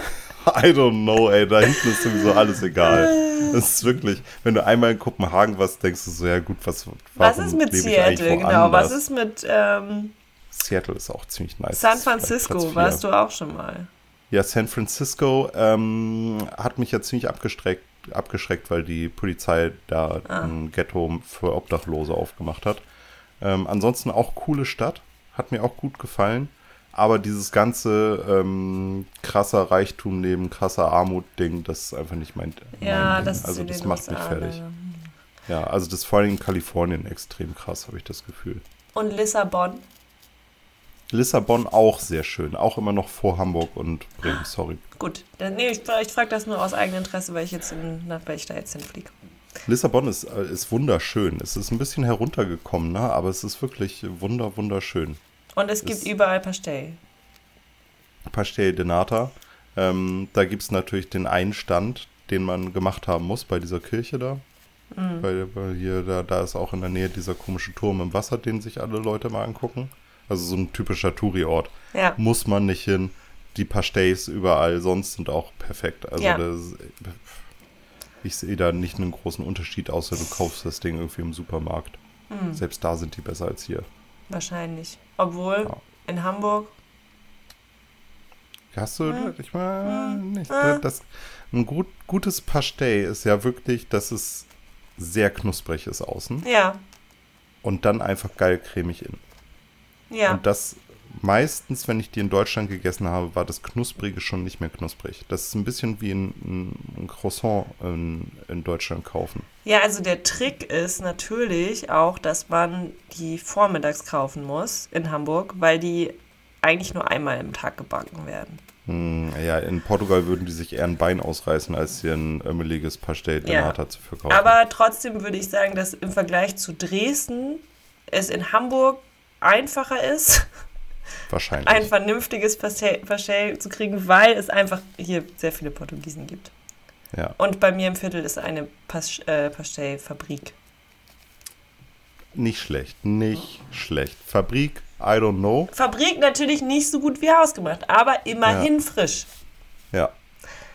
I don't know, ey. Da hinten ist sowieso alles egal. Das ist wirklich, wenn du einmal in Kopenhagen warst, denkst du so, ja gut, was Was ist mit Seattle, genau? Was ist mit ähm, Seattle ist auch ziemlich nice. San Francisco warst du auch schon mal. Ja, San Francisco ähm, hat mich ja ziemlich abgeschreckt, abgeschreckt, weil die Polizei da ah. ein Ghetto für Obdachlose aufgemacht hat. Ähm, ansonsten auch coole Stadt, hat mir auch gut gefallen. Aber dieses ganze ähm, krasser Reichtum neben krasser Armut-Ding, das ist einfach nicht mein, ja, mein Das also das macht mich fertig. Ja, also das ist vor allem in Kalifornien extrem krass, habe ich das Gefühl. Und Lissabon? Lissabon auch sehr schön. Auch immer noch vor Hamburg und Bremen, sorry. Gut, dann, nee, ich, ich frage das nur aus eigenem Interesse, weil ich jetzt in, nach da jetzt hinfliege. Lissabon ist, äh, ist wunderschön. Es ist ein bisschen heruntergekommen, ne? aber es ist wirklich wunder, wunderschön. Und es gibt es überall Pastel. Pastel de Nata. Ähm, da gibt es natürlich den einen Stand, den man gemacht haben muss bei dieser Kirche da. Mhm. Weil, weil hier, da, da ist auch in der Nähe dieser komische Turm im Wasser, den sich alle Leute mal angucken. Also so ein typischer Touri-Ort. Ja. Muss man nicht hin. Die Pastéis überall sonst sind auch perfekt. Also ja. das, ich sehe da nicht einen großen Unterschied, außer du kaufst das Ding irgendwie im Supermarkt. Mhm. Selbst da sind die besser als hier. Wahrscheinlich. Obwohl ja. in Hamburg. Hast du, mhm. ich mal, nicht. Mhm. Das, ein gut, gutes Pasté ist ja wirklich, dass es sehr knusprig ist außen. Ja. Und dann einfach geil cremig innen. Ja. Und das meistens, wenn ich die in Deutschland gegessen habe, war das Knusprige schon nicht mehr knusprig. Das ist ein bisschen wie ein, ein Croissant in, in, Deutschland kaufen. Ja, also der Trick ist natürlich auch, dass man die vormittags kaufen muss in Hamburg, weil die eigentlich nur einmal im Tag gebacken werden. Hm, ja, in Portugal würden die sich eher ein Bein ausreißen, als hier ein ömmeliges Pastel de ja. zu verkaufen. Aber trotzdem würde ich sagen, dass im Vergleich zu Dresden es in Hamburg einfacher ist, Wahrscheinlich. ein vernünftiges Pastel zu kriegen, weil es einfach hier sehr viele Portugiesen gibt. Ja. Und bei mir im Viertel ist eine Pas äh, Pastellfabrik. Nicht schlecht, nicht oh. schlecht. Fabrik, I don't know. Fabrik natürlich nicht so gut wie hausgemacht, aber immerhin ja. frisch. Ja.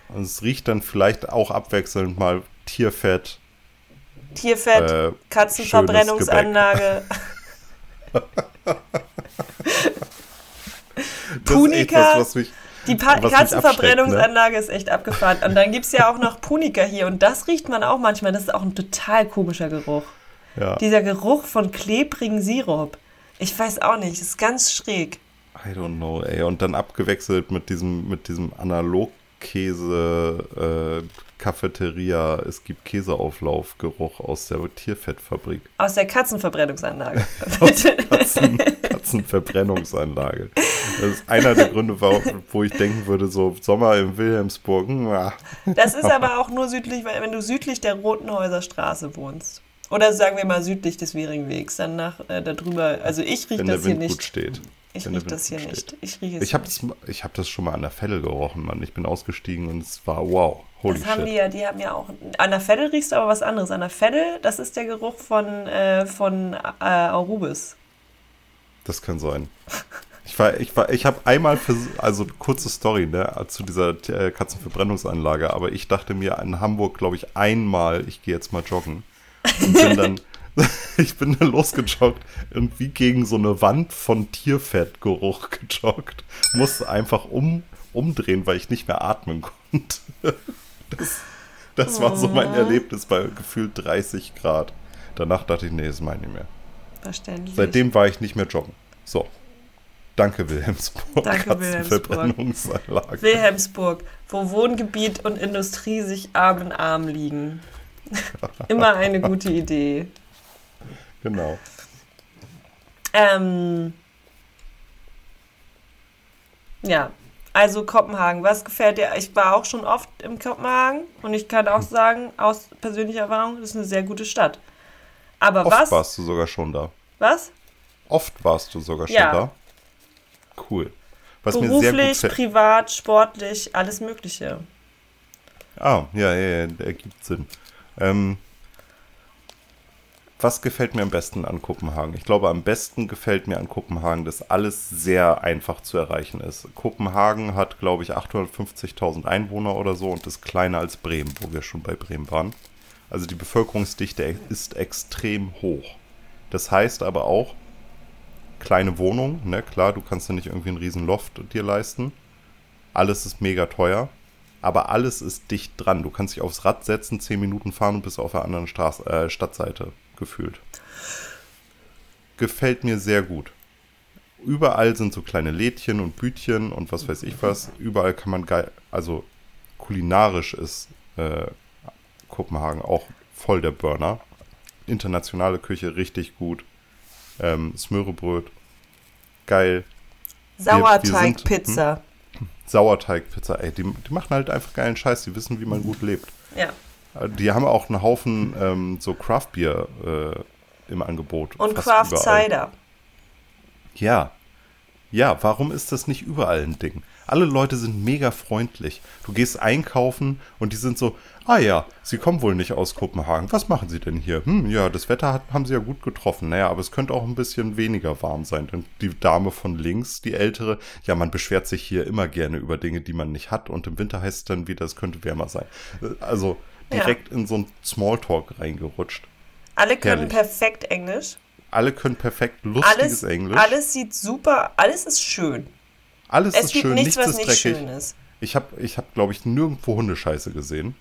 Und es riecht dann vielleicht auch abwechselnd mal Tierfett. Tierfett, äh, Katzenverbrennungsanlage. Punika. Was, die pa Katzenverbrennungsanlage ne? ist echt abgefahren. Und dann gibt es ja auch noch Punika hier. Und das riecht man auch manchmal. Das ist auch ein total komischer Geruch. Ja. Dieser Geruch von klebrigen Sirup. Ich weiß auch nicht. Das ist ganz schräg. I don't know, ey. Und dann abgewechselt mit diesem, mit diesem Analogkäse, äh, Cafeteria, es gibt Käseauflaufgeruch aus der Tierfettfabrik. Aus der Katzenverbrennungsanlage. aus der Katzen, Katzenverbrennungsanlage. Das ist einer der Gründe, wo ich denken würde, so Sommer in Wilhelmsburg. Das ist aber auch nur südlich, wenn du südlich der Rotenhäuser Straße wohnst. Oder sagen wir mal südlich des Wieringwegs, dann nach äh, darüber. Also ich rieche das hier nicht. Gut steht. Ich rieche das hier steht. nicht. Ich rieche es Ich habe das, hab das schon mal an der Felle gerochen, Mann. Ich bin ausgestiegen und es war wow. Holy das haben shit. die ja, die haben ja auch. An der Veddel riechst du aber was anderes. An der Veddel, das ist der Geruch von, äh, von äh, Arubis. Das kann sein. Ich war, ich war, ich habe einmal für, also kurze Story, ne, zu dieser äh, Katzenverbrennungsanlage, aber ich dachte mir in Hamburg, glaube ich, einmal, ich gehe jetzt mal joggen. Und bin dann, ich bin dann losgejoggt und wie gegen so eine Wand von Tierfettgeruch gejoggt. Musste einfach um, umdrehen, weil ich nicht mehr atmen konnte. Das, das war so mein oh. Erlebnis bei gefühlt 30 Grad. Danach dachte ich, nee, das meine ich nicht mehr. Verständlich. Seitdem war ich nicht mehr joggen. So. Danke, Wilhelmsburg. Danke, Wilhelmsburg. Wilhelmsburg, wo Wohngebiet und Industrie sich Arm in Arm liegen. Immer eine gute Idee. Genau. Ähm, ja, Also Kopenhagen, was gefällt dir? Ich war auch schon oft in Kopenhagen und ich kann auch sagen, aus persönlicher Erfahrung, das ist eine sehr gute Stadt. Aber Oft was? warst du sogar schon da. Was? Oft warst du sogar schon Ja. da. Cool. Was mir sehr gut Beruflich, privat, sportlich, alles Mögliche. Ah, ja, ja, ja, der ergibt Sinn. Ähm, was gefällt mir am besten an Kopenhagen? Ich glaube, am besten gefällt mir an Kopenhagen, dass alles sehr einfach zu erreichen ist. Kopenhagen hat, glaube ich, 850.000 Einwohner oder so und ist kleiner als Bremen, wo wir schon bei Bremen waren. Also die Bevölkerungsdichte ist extrem hoch. Das heißt aber auch, kleine Wohnung, ne, klar, du kannst ja nicht irgendwie einen riesen Loft dir leisten. Alles ist mega teuer, aber alles ist dicht dran. Du kannst dich aufs Rad setzen, 10 Minuten fahren und bist auf der anderen Straß äh, Stadtseite gefühlt. Gefällt mir sehr gut. Überall sind so kleine Lädchen und Bütchen und was weiß ich was. Überall kann man geil, also kulinarisch ist äh, Kopenhagen auch voll der Burner. Internationale Küche richtig gut. Ähm, Smörebröt, geil. Sauerteigpizza. Sauerteigpizza, ey, die, die machen halt einfach geilen Scheiß, die wissen, wie man gut lebt. Ja. Äh, Die haben auch einen Haufen ähm, so Craft Beer äh, im Angebot. Und fast Craft überall. Cider. Ja. Ja, warum ist das nicht überall ein Ding? Alle Leute sind mega freundlich. Du gehst einkaufen und die sind so, ah ja, Sie kommen wohl nicht aus Kopenhagen. Was machen Sie denn hier? Hm, ja, das Wetter hat, haben Sie ja gut getroffen. Naja, aber es könnte auch ein bisschen weniger warm sein. Denn die Dame von links, die ältere, ja, man beschwert sich hier immer gerne über Dinge, die man nicht hat. Und im Winter heißt es dann wieder, es könnte wärmer sein. Also direkt in so ein Smalltalk reingerutscht. Alle können Herrlich. perfekt Englisch. Alle können perfekt lustiges Alles, Englisch. alles sieht super, alles ist schön. Alles Es ist gibt schön, nichts, nichts, was ist nicht dreckig. schön ist. Ich habe, ich hab, glaube ich, nirgendwo Hundescheiße gesehen.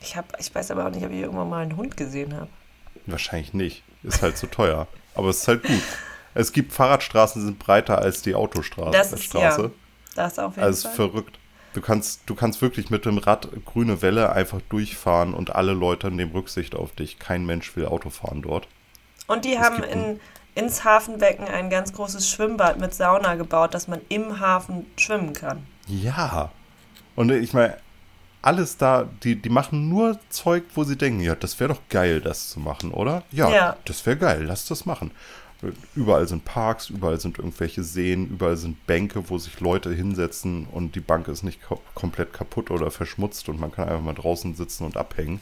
Ich, hab, ich weiß aber auch nicht, ob ich irgendwann mal einen Hund gesehen habe. Wahrscheinlich nicht. Ist halt zu teuer. Aber es ist halt gut. Es gibt Fahrradstraßen, die sind breiter als die Autostraße. Das ist Straße. ja. Das auf jeden Also Fall. verrückt. Du kannst, du kannst wirklich mit dem Rad grüne Welle einfach durchfahren und alle Leute nehmen Rücksicht auf dich. Kein Mensch will Auto fahren dort. Und die es haben in, ins Hafenbecken ein ganz großes Schwimmbad mit Sauna gebaut, dass man im Hafen schwimmen kann. Ja. Und ich meine, alles da, die, die machen nur Zeug, wo sie denken, ja, das wäre doch geil, das zu machen, oder? Ja, Ja. das wäre geil, lass das machen. Überall sind Parks, überall sind irgendwelche Seen, überall sind Bänke, wo sich Leute hinsetzen und die Bank ist nicht ko komplett kaputt oder verschmutzt und man kann einfach mal draußen sitzen und abhängen.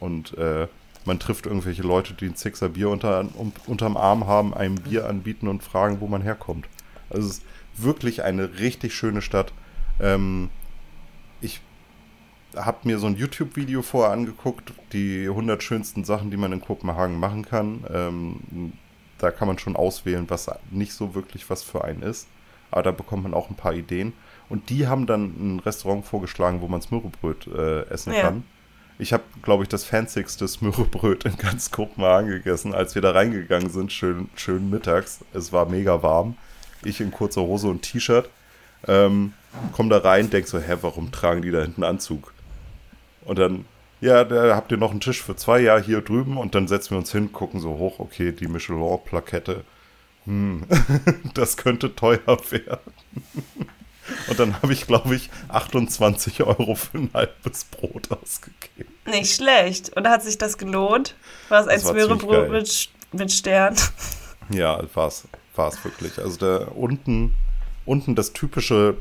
Und äh, man trifft irgendwelche Leute, die ein Sixer Bier unter, um, unterm Arm haben, einem Bier anbieten und fragen, wo man herkommt. Also es ist wirklich eine richtig schöne Stadt. Ähm, ich habe mir so ein YouTube-Video vorher angeguckt, die 100 schönsten Sachen, die man in Kopenhagen machen kann. Ähm, da kann man schon auswählen, was nicht so wirklich was für einen ist. Aber da bekommt man auch ein paar Ideen. Und die haben dann ein Restaurant vorgeschlagen, wo man Smørrebröt äh, essen Ja. kann. Ich habe, glaube ich, das fancyste Smørrebröt in ganz Kopenhagen gegessen, als wir da reingegangen sind, schön, schön mittags. Es war mega warm. Ich in kurzer Hose und T-Shirt. Ähm, komm da rein, denk so, hä, warum tragen die da hinten Anzug? Und dann, ja, da habt ihr noch einen Tisch für zwei, ja, hier drüben. Und dann setzen wir uns hin, gucken so hoch, okay, die Michelin-Plakette. Hm, das könnte teuer werden. Und dann habe ich, glaube ich, 28 Euro für ein halbes Brot ausgegeben. Nicht schlecht. Und hat sich das gelohnt? War es ein Smörebrot mit, mit Stern? Ja, war es war's wirklich. Also da unten, unten das typische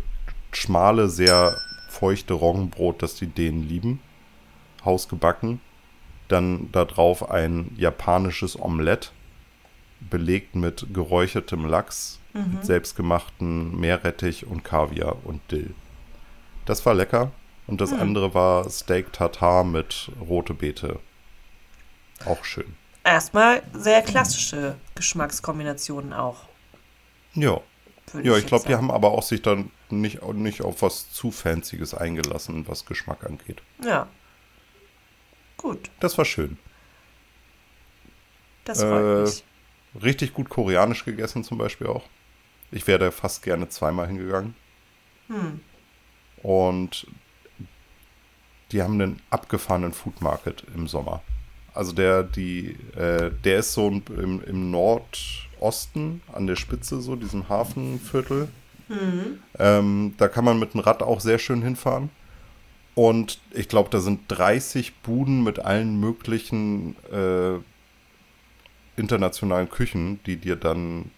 schmale, sehr feuchte Roggenbrot, das die Dänen lieben. Hausgebacken. Dann da drauf ein japanisches Omelett, belegt mit geräuchertem Lachs, mit selbstgemachten Meerrettich und Kaviar und Dill. Das war lecker. Und das andere war Steak Tartar mit rote Beete. Auch schön. Erstmal sehr klassische Geschmackskombinationen auch. Ja. würde Ja, ich jetzt glaube, die haben aber auch sich dann nicht, nicht auf was zu Fancyes eingelassen, was Geschmack angeht. Ja. Gut, Das war schön. das freut Äh, mich. Richtig gut koreanisch gegessen zum Beispiel auch. Ich wäre da fast gerne zweimal hingegangen. Hm. Und die haben einen abgefahrenen Food Market im Sommer. Also der, die, äh, der ist so im, im Nordosten an der Spitze, so diesem Hafenviertel. Ähm, da kann man mit dem Rad auch sehr schön hinfahren. Und ich glaube, da sind 30 Buden mit allen möglichen äh, internationalen Küchen, die dir dann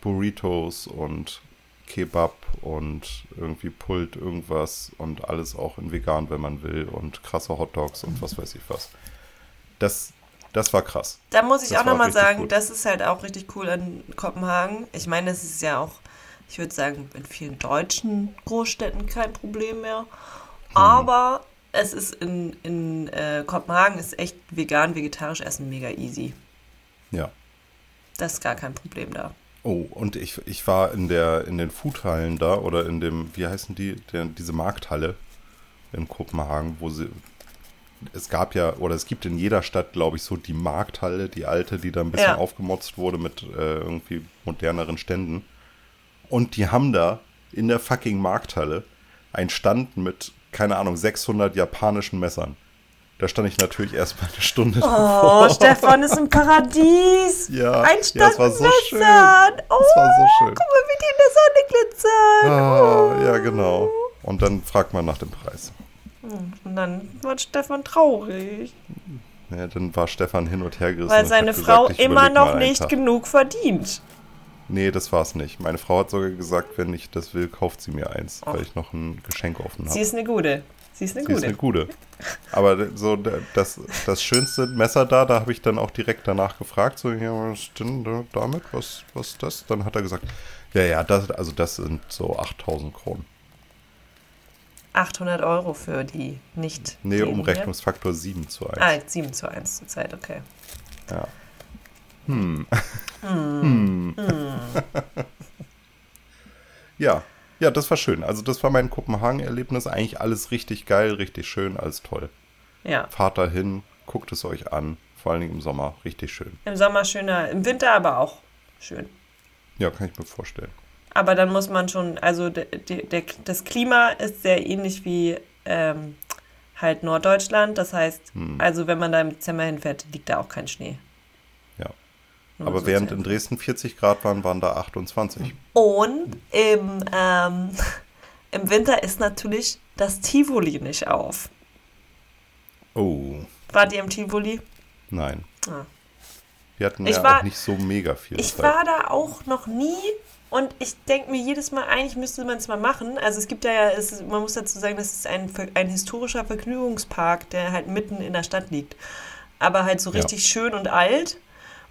Burritos und Kebab und irgendwie Pult irgendwas und alles auch in vegan, wenn man will und krasse Hotdogs und was weiß ich was. Das, das war krass. Da muss ich Das auch nochmal sagen, gut. das ist halt auch richtig cool in Kopenhagen. Ich meine, es ist ja auch, ich würde sagen, in vielen deutschen Großstädten kein Problem mehr. Hm. Aber es ist in, in äh, Kopenhagen ist echt vegan, vegetarisch essen mega easy. Ja. Das ist gar kein Problem da. Oh, und ich, ich war in der in den Foodhallen da oder in dem, wie heißen die, der, diese Markthalle in Kopenhagen, wo sie es gab ja, oder es gibt in jeder Stadt, glaube ich, so die Markthalle, die alte, die da ein bisschen Ja. aufgemotzt wurde mit äh, irgendwie moderneren Ständen. Und die haben da in der fucking Markthalle einen Stand mit, keine Ahnung, 600 japanischen Messern. Da stand ich natürlich erstmal eine Stunde Oh, Stefan ist im Paradies. Ja, Ein ja, Stand es war mit so schön. Oh, Es war so schön. guck mal, wie die in der Sonne glitzern. Ah, ja, genau. Und dann fragt man nach dem Preis. Und dann wird Stefan traurig, Ja, dann war Stefan hin und her gerissen. weil seine gesagt, Frau ich immer noch nicht Tag. genug verdient. Nee, das war's nicht. Meine Frau hat sogar gesagt, wenn ich das will, kauft sie mir eins, Och. weil ich noch ein Geschenk offen Sie habe. ist eine Gute. Sie ist eine Sie ist Gute. eine gute. Aber so das, das schönste Messer da, da habe ich dann auch direkt danach gefragt, so, ja, was ist denn da damit? Was, was ist das? Dann hat er gesagt, ja, ja, das, also das sind so 8000 Kronen. 800 Euro für die nicht. Nee, Umrechnungsfaktor 7 zu 1. Ja? Ah, 7 zu 1 zur Zeit, okay. Ja. Hm. ja. Ja, das war schön. Also das war mein Kopenhagen-Erlebnis. Eigentlich alles richtig geil, richtig schön, alles toll. Ja. Fahrt da hin, guckt es euch an. Vor allen Dingen im Sommer, richtig schön. Im Sommer schöner, im Winter aber auch schön. Ja, kann ich mir vorstellen. Aber dann muss man schon, also de, de, de, das Klima ist sehr ähnlich wie ähm, halt Norddeutschland. Das heißt, Hm. also wenn man da im Dezember hinfährt, liegt da auch kein Schnee. Ja. Aber so während in. Dresden 40 Grad waren, waren da 28. Und im, ähm, im Winter ist natürlich das Tivoli nicht auf. Oh, Wart ihr im Tivoli? nein. Ah. Wir hatten Ich ja war- auch nicht so mega viel Ich Zeit. war da auch noch nie und ich denke mir jedes Mal, eigentlich müsste man es mal machen. Also es gibt ja, es man muss dazu sagen, das ist ein, ein historischer Vergnügungspark, der halt mitten in der Stadt liegt. Aber halt so Ja. richtig schön und alt.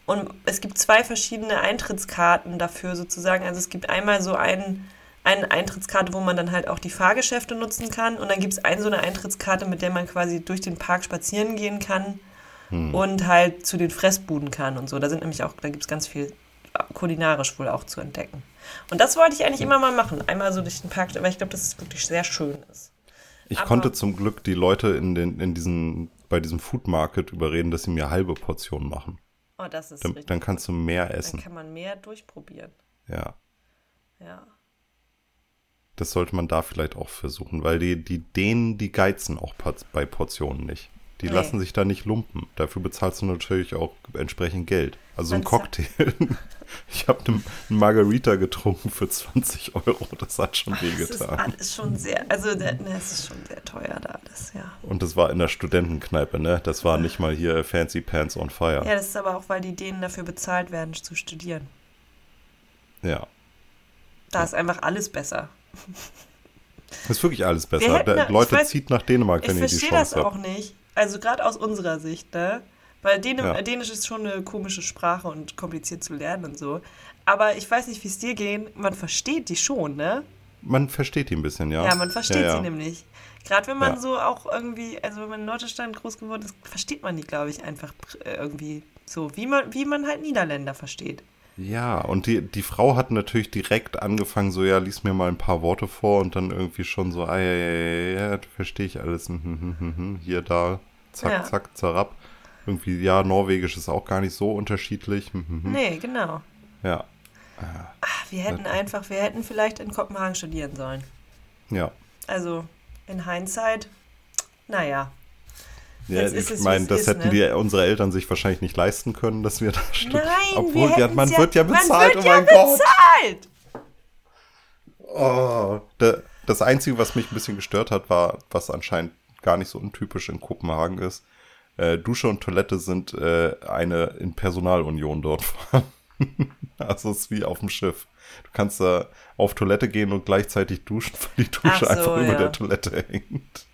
Und es gibt zwei verschiedene Eintrittskarten dafür sozusagen. Also es gibt einmal so ein, eine Eintrittskarte, wo man dann halt auch die Fahrgeschäfte nutzen kann. Und dann gibt es eine so eine Eintrittskarte, mit der man quasi durch den Park spazieren gehen kann und halt zu den Fressbuden kann und so. Da sind nämlich auch, da gibt es ganz viel kulinarisch wohl auch zu entdecken. Und das wollte ich eigentlich immer mal machen. Einmal so durch den Park, weil ich glaube, dass es wirklich sehr schön ist. Ich aber- konnte zum Glück die Leute in den, in diesen, bei diesem Food Market überreden, dass sie mir halbe Portionen machen. Oh, das ist Dann, richtig. dann kannst du mehr Dann essen. kann man mehr durchprobieren. Ja. Ja. Das sollte man da vielleicht auch versuchen, weil die, die denen, die geizen auch bei Portionen nicht. Die Nee. lassen sich da nicht lumpen. Dafür bezahlst du natürlich auch entsprechend Geld. Also ein Cocktail. Ich habe eine Margarita getrunken für 20 Euro. Das hat schon Das ist wehgetan. alles schon sehr, also der- ne, es ist schon sehr teuer da alles, ja. Und das war in der Studentenkneipe, ne? Das war nicht mal hier Fancy Pants on Fire. Ja, das ist aber auch, weil die denen dafür bezahlt werden, zu studieren. Ja. Da ist einfach alles besser. Das ist wirklich alles besser. hätten ich Leute, weiß- zieht nach Dänemark, Ich wenn ihr die verstehe das Chance auch habt. nicht. Also gerade aus unserer Sicht, ne? Weil Däne Ja. Dänisch ist schon eine komische Sprache und kompliziert zu lernen und so. Aber ich weiß nicht, wie es dir geht. Man versteht die schon, ne? Man versteht die ein bisschen, ja. Ja, man versteht Ja, ja. sie nämlich. Gerade wenn man so auch irgendwie, also wenn man in Norddeutschland groß geworden ist, versteht man die, glaube ich, einfach äh, irgendwie so, wie man, wie man halt Niederländer versteht. Ja, und die, die Frau hat natürlich direkt angefangen, so, ja, lies mir mal ein paar Worte vor und dann irgendwie schon so, ah, ja, ja, ja, ja, verstehe ich alles, hm, hm, hm, hier, da, zack, Ja. zack, zerab. Irgendwie, ja, Norwegisch ist auch gar nicht so unterschiedlich. Hm, hm, hm. Nee, genau. Ja, Ach, wir hätten einfach, wir hätten vielleicht in Kopenhagen studieren sollen. ja. Also in Hindsight, naja. Ja, Jetzt ist ich meine, das ist, hätten ne? die unsere Eltern sich wahrscheinlich nicht leisten können, dass wir da studieren. Nein, Obwohl, wir ja, man hätten's wird ja bezahlt, man wird oh mein ja Gott. bezahlt. Oh, das Einzige, was mich ein bisschen gestört hat, war, was anscheinend gar nicht so untypisch in Kopenhagen ist. Äh, Dusche und Toilette sind äh, eine in Personalunion dort. also es ist wie auf dem Schiff. Du kannst da auf Toilette gehen und gleichzeitig duschen, weil die Dusche so, einfach ja. über der Toilette hängt.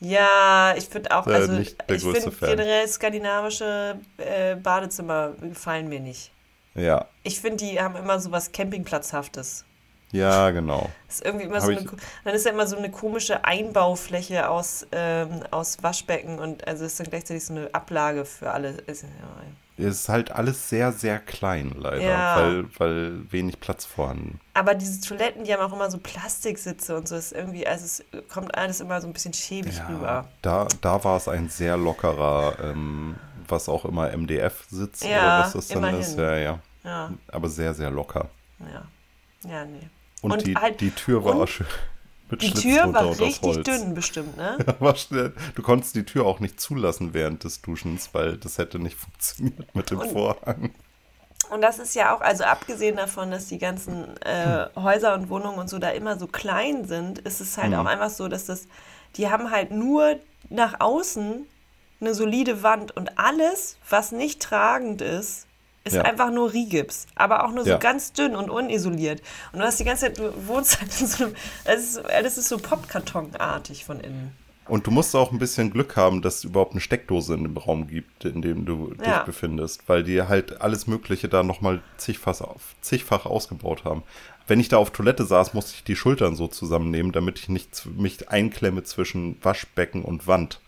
Ja, ich finde auch, also ich finde generell skandinavische äh, Badezimmer gefallen mir nicht. Ja. Ich finde, die haben immer so was Campingplatzhaftes. Ja, genau. Ist irgendwie immer so eine, dann ist ja immer so eine komische Einbaufläche aus, ähm, aus Waschbecken und also ist dann gleichzeitig so eine Ablage für alle. Ist, ja. ist halt alles sehr, sehr klein, leider, ja. weil, weil wenig Platz vorhanden. Aber diese Toiletten, die haben auch immer so Plastiksitze und so, ist irgendwie, also es kommt alles immer so ein bisschen schäbig ja, rüber. Da, da war es ein sehr lockerer, ähm, was auch immer MDF-Sitz oder was das dann immerhin. ist. Ja, ja, ja. Aber sehr, sehr locker. Ja. Ja, nee. Und, und die, halt, die Tür war auch schön. Mit die Tür war richtig dünn bestimmt, ne? du konntest die Tür auch nicht zulassen während des Duschens, weil das hätte nicht funktioniert mit dem und, Vorhang. Und das ist ja auch, also abgesehen davon, dass die ganzen äh, Häuser und Wohnungen und so da immer so klein sind, ist es halt mhm. auch einfach so, dass das, die haben halt nur nach außen eine solide Wand und alles, was nicht tragend ist, ist ja. einfach nur Rigips, aber auch nur so ja. ganz dünn und unisoliert. Und du hast die ganze Zeit, du wohnst halt in so einem, das ist, das ist so Popkartonartig von innen. Und du musst auch ein bisschen Glück haben, dass es überhaupt eine Steckdose in dem Raum gibt, in dem du ja. dich befindest, weil die halt alles Mögliche da nochmal zigfach, zigfach ausgebaut haben. Wenn ich da auf Toilette saß, musste ich die Schultern so zusammennehmen, damit ich nicht mich einklemme zwischen Waschbecken und Wand.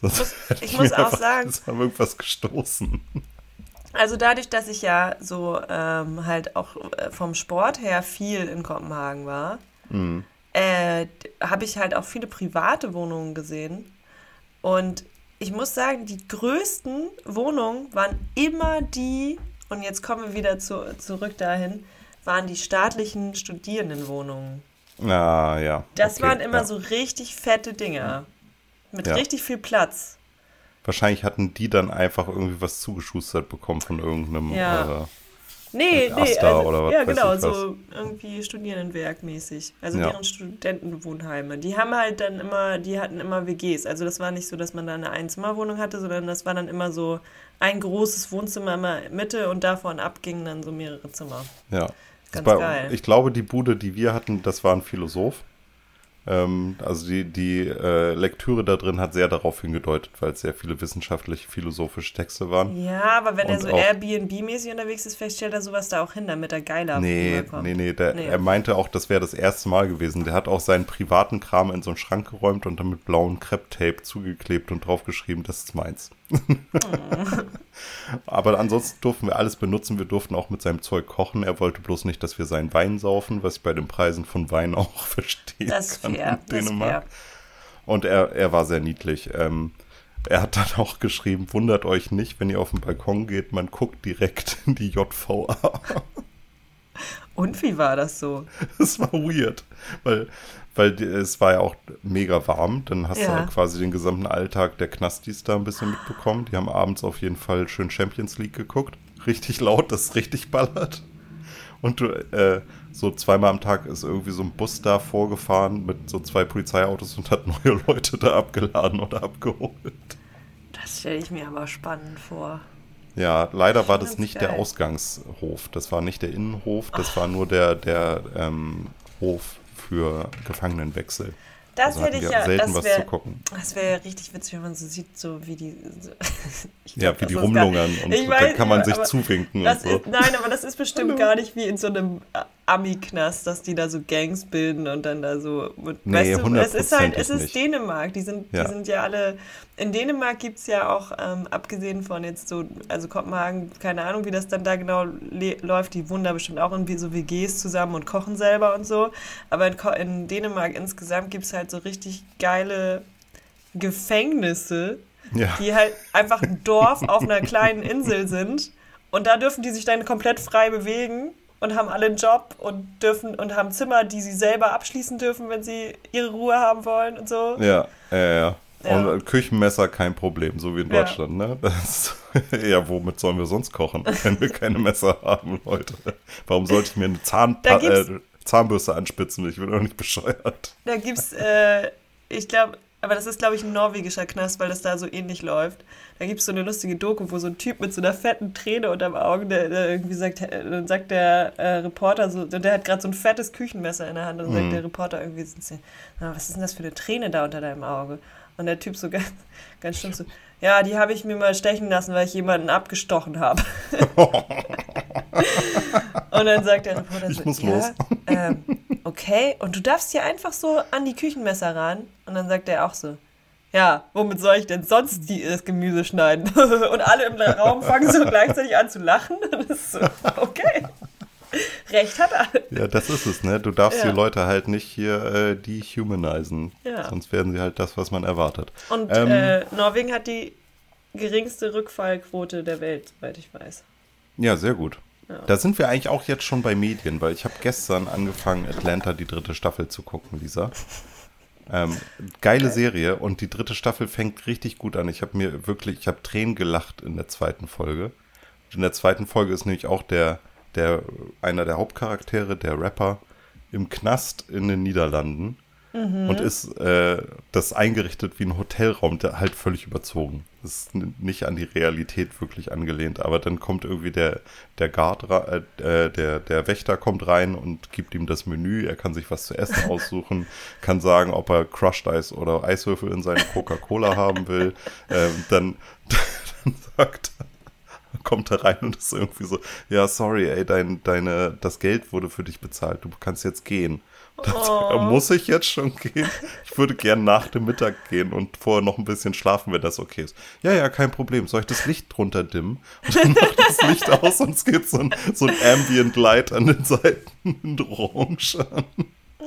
Sonst ich muss, ich muss auch sagen, irgendwas gestoßen. Also dadurch, dass ich ja so ähm, halt auch äh, vom Sport her viel in Kopenhagen war, mhm. äh, habe ich halt auch viele private Wohnungen gesehen. Und ich muss sagen, die größten Wohnungen waren immer die, und jetzt kommen wir wieder zu, zurück dahin, waren die staatlichen Studierendenwohnungen. Ah, ja. Das okay, waren immer ja. so richtig fette Dinger. Mit ja. richtig viel Platz. Wahrscheinlich hatten die dann einfach irgendwie was zugeschustert bekommen von irgendeinem ja. äh, Nee, nee, also, oder was ja, genau, so irgendwie Studierendenwerk mäßig. Also ja. deren Studentenwohnheime. Die haben halt dann immer, die hatten immer WGs. Also das war nicht so, dass man da eine Einzimmerwohnung hatte, sondern das war dann immer so ein großes Wohnzimmer immer Mitte und davon ab gingen dann so mehrere Zimmer. Ja. Ganz bei, geil. Ich glaube, die Bude, die wir hatten, das war ein Philosoph. Ähm, also die, die äh, Lektüre da drin hat sehr darauf hingedeutet, weil es sehr viele wissenschaftliche, philosophische Texte waren. Ja, aber wenn er so Airbnb-mäßig unterwegs ist, vielleicht stellt er sowas da auch hin, damit er geiler nee, kommt. Nee, nee, der, nee. er meinte auch, das wäre das erste Mal gewesen. Der hat auch seinen privaten Kram in so einen Schrank geräumt und dann mit blauem Crepe-Tape zugeklebt und draufgeschrieben, das ist meins. Aber ansonsten durften wir alles benutzen. Wir durften auch mit seinem Zeug kochen. Er wollte bloß nicht, dass wir seinen Wein saufen, was ich bei den Preisen von Wein auch verstehe. Das fair, in Dänemark. Und er, er war sehr niedlich. Ähm, er hat dann auch geschrieben, wundert euch nicht, wenn ihr auf den Balkon geht, man guckt direkt in die JVA. Und wie war das so? Das war weird, weil weil es war ja auch mega warm. Dann hast ja. du quasi den gesamten Alltag der Knastis da ein bisschen mitbekommen. Die haben abends auf jeden Fall schön Champions League geguckt. Richtig laut, das richtig ballert. Und du, äh, so zweimal am Tag ist irgendwie so ein Bus da vorgefahren mit so zwei Polizeiautos und hat neue Leute da abgeladen oder abgeholt. Das stelle ich mir aber spannend vor. Ja, leider war das nicht geil. der Ausgangshof. Das war nicht der Innenhof, das Ach. war nur der, der ähm, Hof für Gefangenenwechsel. Das also hätte ich ja, selten das wär, Das wäre ja richtig witzig, wenn man so sieht, so wie die. So, glaub, ja, wie die rumlungern und ich weiß, dann kann man sich zuwinken. und so. Ist, nein, aber das ist bestimmt gar nicht wie in so einem Ami-Knast, dass die da so Gangs bilden und dann da so. Mit, nee, weißt du, es ist halt, es ist nicht. Dänemark. Die sind, ja. die sind ja alle. In Dänemark gibt es ja auch, ähm, abgesehen von jetzt so, also Kopenhagen, keine Ahnung, wie das dann da genau läuft. Die wohnen da bestimmt auch in so WGs zusammen und kochen selber und so. Aber in, in Dänemark insgesamt gibt es halt so richtig geile Gefängnisse, ja. die halt einfach ein Dorf auf einer kleinen Insel sind. Und da dürfen die sich dann komplett frei bewegen und haben alle einen Job und dürfen und haben Zimmer, die sie selber abschließen dürfen, wenn sie ihre Ruhe haben wollen und so. Ja, ja, ja. ja. Und Küchenmesser kein Problem, so wie in Deutschland, ja. ne? Das, ja, womit sollen wir sonst kochen, wenn wir keine Messer haben, Leute? Warum sollte ich mir eine Zahnpasta, äh, Zahnbürste anspitzen. Ich bin auch nicht bescheuert. Da gibt's, äh, ich glaube, aber das ist, glaube ich, ein norwegischer Knast, weil das da so ähnlich läuft. Da gibt es so eine lustige Doku, wo so ein Typ mit so einer fetten Träne unterm Auge, der, der irgendwie sagt, dann sagt der äh, Reporter so, der hat gerade so ein fettes Küchenmesser in der Hand und dann sagt Mhm. der Reporter irgendwie, so, "Na, was ist denn das für eine Träne da unter deinem Auge? Und der Typ so ganz, ganz stumm so, ja, die habe ich mir mal stechen lassen, weil ich jemanden abgestochen habe. und dann sagt der Reporter Ich so, muss ja, los. ähm, okay, und du darfst hier einfach so an die Küchenmesser ran. Und dann sagt er auch so, ja, womit soll ich denn sonst die, das Gemüse schneiden? und alle im Raum fangen so gleichzeitig an zu lachen. Und das ist so, okay. Recht hat er. Ja, das ist es, ne? Du darfst Ja. die Leute halt nicht hier äh, dehumanisen. Ja. Sonst werden sie halt das, was man erwartet. Und Ähm, äh, Norwegen hat die geringste Rückfallquote der Welt, soweit ich weiß. Ja, sehr gut. Ja. Da sind wir eigentlich auch jetzt schon bei Medien, weil ich habe gestern angefangen, Atlanta die dritte Staffel zu gucken, Lisa. Ähm, geile Serie und die dritte Staffel fängt richtig gut an. Ich habe mir wirklich, ich habe Tränen gelacht in der zweiten Folge. Und in der zweiten Folge ist nämlich auch der, der, einer der Hauptcharaktere, der Rapper, im Knast in den Niederlanden und ist äh, das eingerichtet wie ein Hotelraum, der halt völlig überzogen. Das ist nicht an die Realität wirklich angelehnt, aber dann kommt irgendwie der, der Guard, äh, äh, der, der Wächter kommt rein und gibt ihm das Menü, er kann sich was zu essen aussuchen, kann sagen, ob er Crushed Eis oder Eiswürfel in seine Coca-Cola haben will. Ähm, dann, dann sagt er, kommt er rein und ist irgendwie so, ja, sorry, ey, dein, deine, das Geld wurde für dich bezahlt, du kannst jetzt gehen. Er, muss ich jetzt schon gehen? Ich würde gern nach dem Mittag gehen und vorher noch ein bisschen schlafen, wenn das okay ist. Ja, ja, kein Problem. Soll ich das Licht drunter dimmen? Und dann macht das Licht aus und es geht so ein, so ein Ambient Light an den Seiten in Orange an.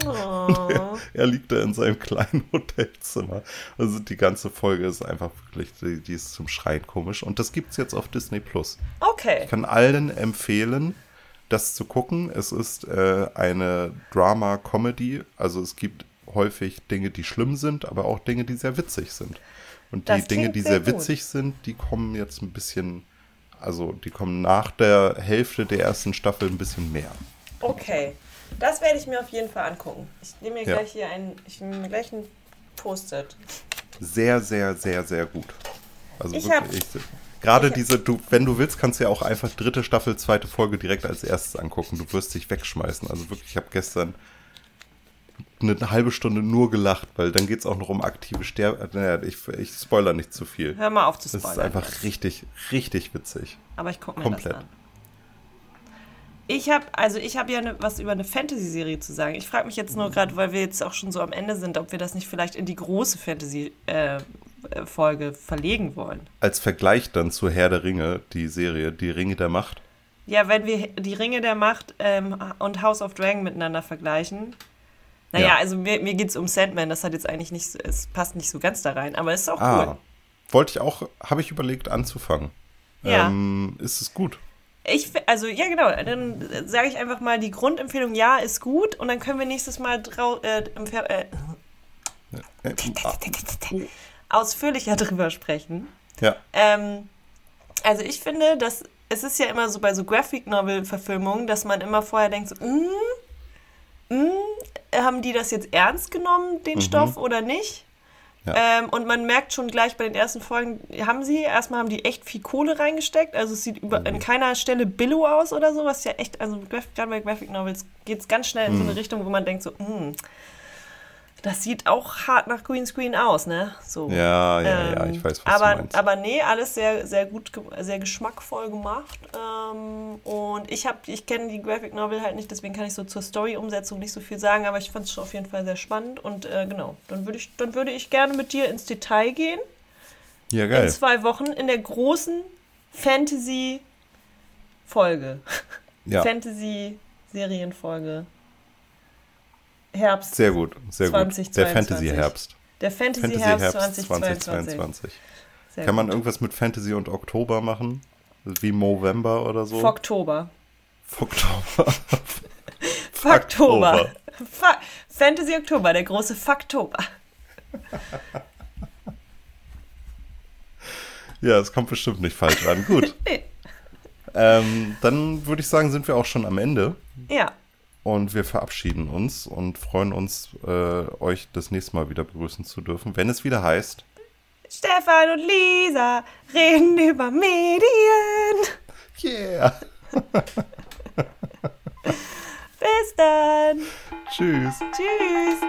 Oh. Er liegt da in seinem kleinen Hotelzimmer. Also die ganze Folge ist einfach wirklich, die, die ist zum Schreien komisch. Und das gibt's jetzt auf Disney Plus. Okay. Ich kann allen empfehlen, das zu gucken. Es ist äh, eine Drama-Comedy. Also es gibt häufig Dinge, die schlimm sind, aber auch Dinge, die sehr witzig sind. Und die Dinge, die sehr sehr witzig sind, die kommen jetzt ein bisschen, also die kommen nach der Hälfte der ersten Staffel ein bisschen mehr. Okay. Das werde ich mir auf jeden Fall angucken. Ich nehme mir Ja. gleich hier ein, ich nehme mir gleich ein Post-it. Sehr, sehr, sehr, sehr gut. Also Ich hab- wirklich. ich- Gerade hab- diese, du, wenn du willst, kannst du ja auch einfach dritte Staffel, zweite Folge direkt als erstes angucken. Du wirst dich wegschmeißen. Also wirklich, ich habe gestern eine halbe Stunde nur gelacht, weil dann geht es auch noch um aktive Sterbe. Naja, ich, ich spoiler nicht zu viel. Hör mal auf zu Das spoilern. ist einfach richtig, richtig witzig. Aber ich gucke mir Komplett. das an. Ich habe also ich habe ja ne, was über eine Fantasy-Serie zu sagen. Ich frage mich jetzt nur gerade, weil wir jetzt auch schon so am Ende sind, ob wir das nicht vielleicht in die große Fantasy-Folge verlegen wollen. Als Vergleich dann zu Herr der Ringe, die Serie, die Ringe der Macht. Ja, wenn wir die Ringe der Macht ähm, und House of Dragon miteinander vergleichen. Naja, Ja. also mir, mir geht es um Sandman, das hat jetzt eigentlich nicht, so- es passt nicht so ganz da rein, aber es ist auch cool. Ah, wollte ich auch, habe ich überlegt anzufangen. Ja. Ähm, ist es gut? Ich, also ja genau, dann sage ich einfach mal, die Grundempfehlung ja ist gut und dann können wir nächstes Mal drau äh, äh, ausführlicher drüber sprechen. ja. Ähm, also ich finde, dass es ist ja immer so bei so Graphic Novel Verfilmungen, dass man immer vorher denkt so, mm, mm, haben die das jetzt ernst genommen, den Stoff oder nicht? Ja. Ähm, und man merkt schon gleich bei den ersten Folgen, haben sie, erstmal haben die echt viel Kohle reingesteckt. Also es sieht über, an keiner Stelle Billo aus oder so, was ja echt, also gerade bei Graphic Novels geht es ganz schnell in so eine Richtung, wo man denkt so, mm, das sieht auch hart nach Greenscreen aus, ne? So. Ja, ja, ja, Ähm, ich weiß, was aber, du meinst. Aber nee, alles sehr, sehr gut, sehr geschmackvoll gemacht. Ähm, und ich habe, ich kenne die Graphic Novel halt nicht, deswegen kann ich so zur Story-Umsetzung nicht so viel sagen, aber ich fand es auf jeden Fall sehr spannend. Und äh, genau, dann würde ich, dann würde ich gerne mit dir ins Detail gehen. ja, In geil. zwei Wochen in der großen Fantasy-Folge. Ja, Fantasy-Serienfolge. Herbst. sehr gut, sehr gut. Der 2022. Fantasy-Herbst. Der Fantasy-Herbst Fantasy-Herbst 2022. 2022. Sehr Kann man irgendwas mit Fantasy und Oktober machen? Wie Movember oder so? Oktober. Oktober. Faktober. Fa Fantasy Oktober, der große Faktober. Ja, es kommt bestimmt nicht falsch an. Gut. Nee. ähm, dann würde ich sagen, sind wir auch schon am Ende. Ja, Und wir verabschieden uns und freuen uns, äh, euch das nächste Mal wieder begrüßen zu dürfen, wenn es wieder heißt. Stefan und Lisa reden über Medien. Yeah. Bis dann. Tschüss. Tschüss.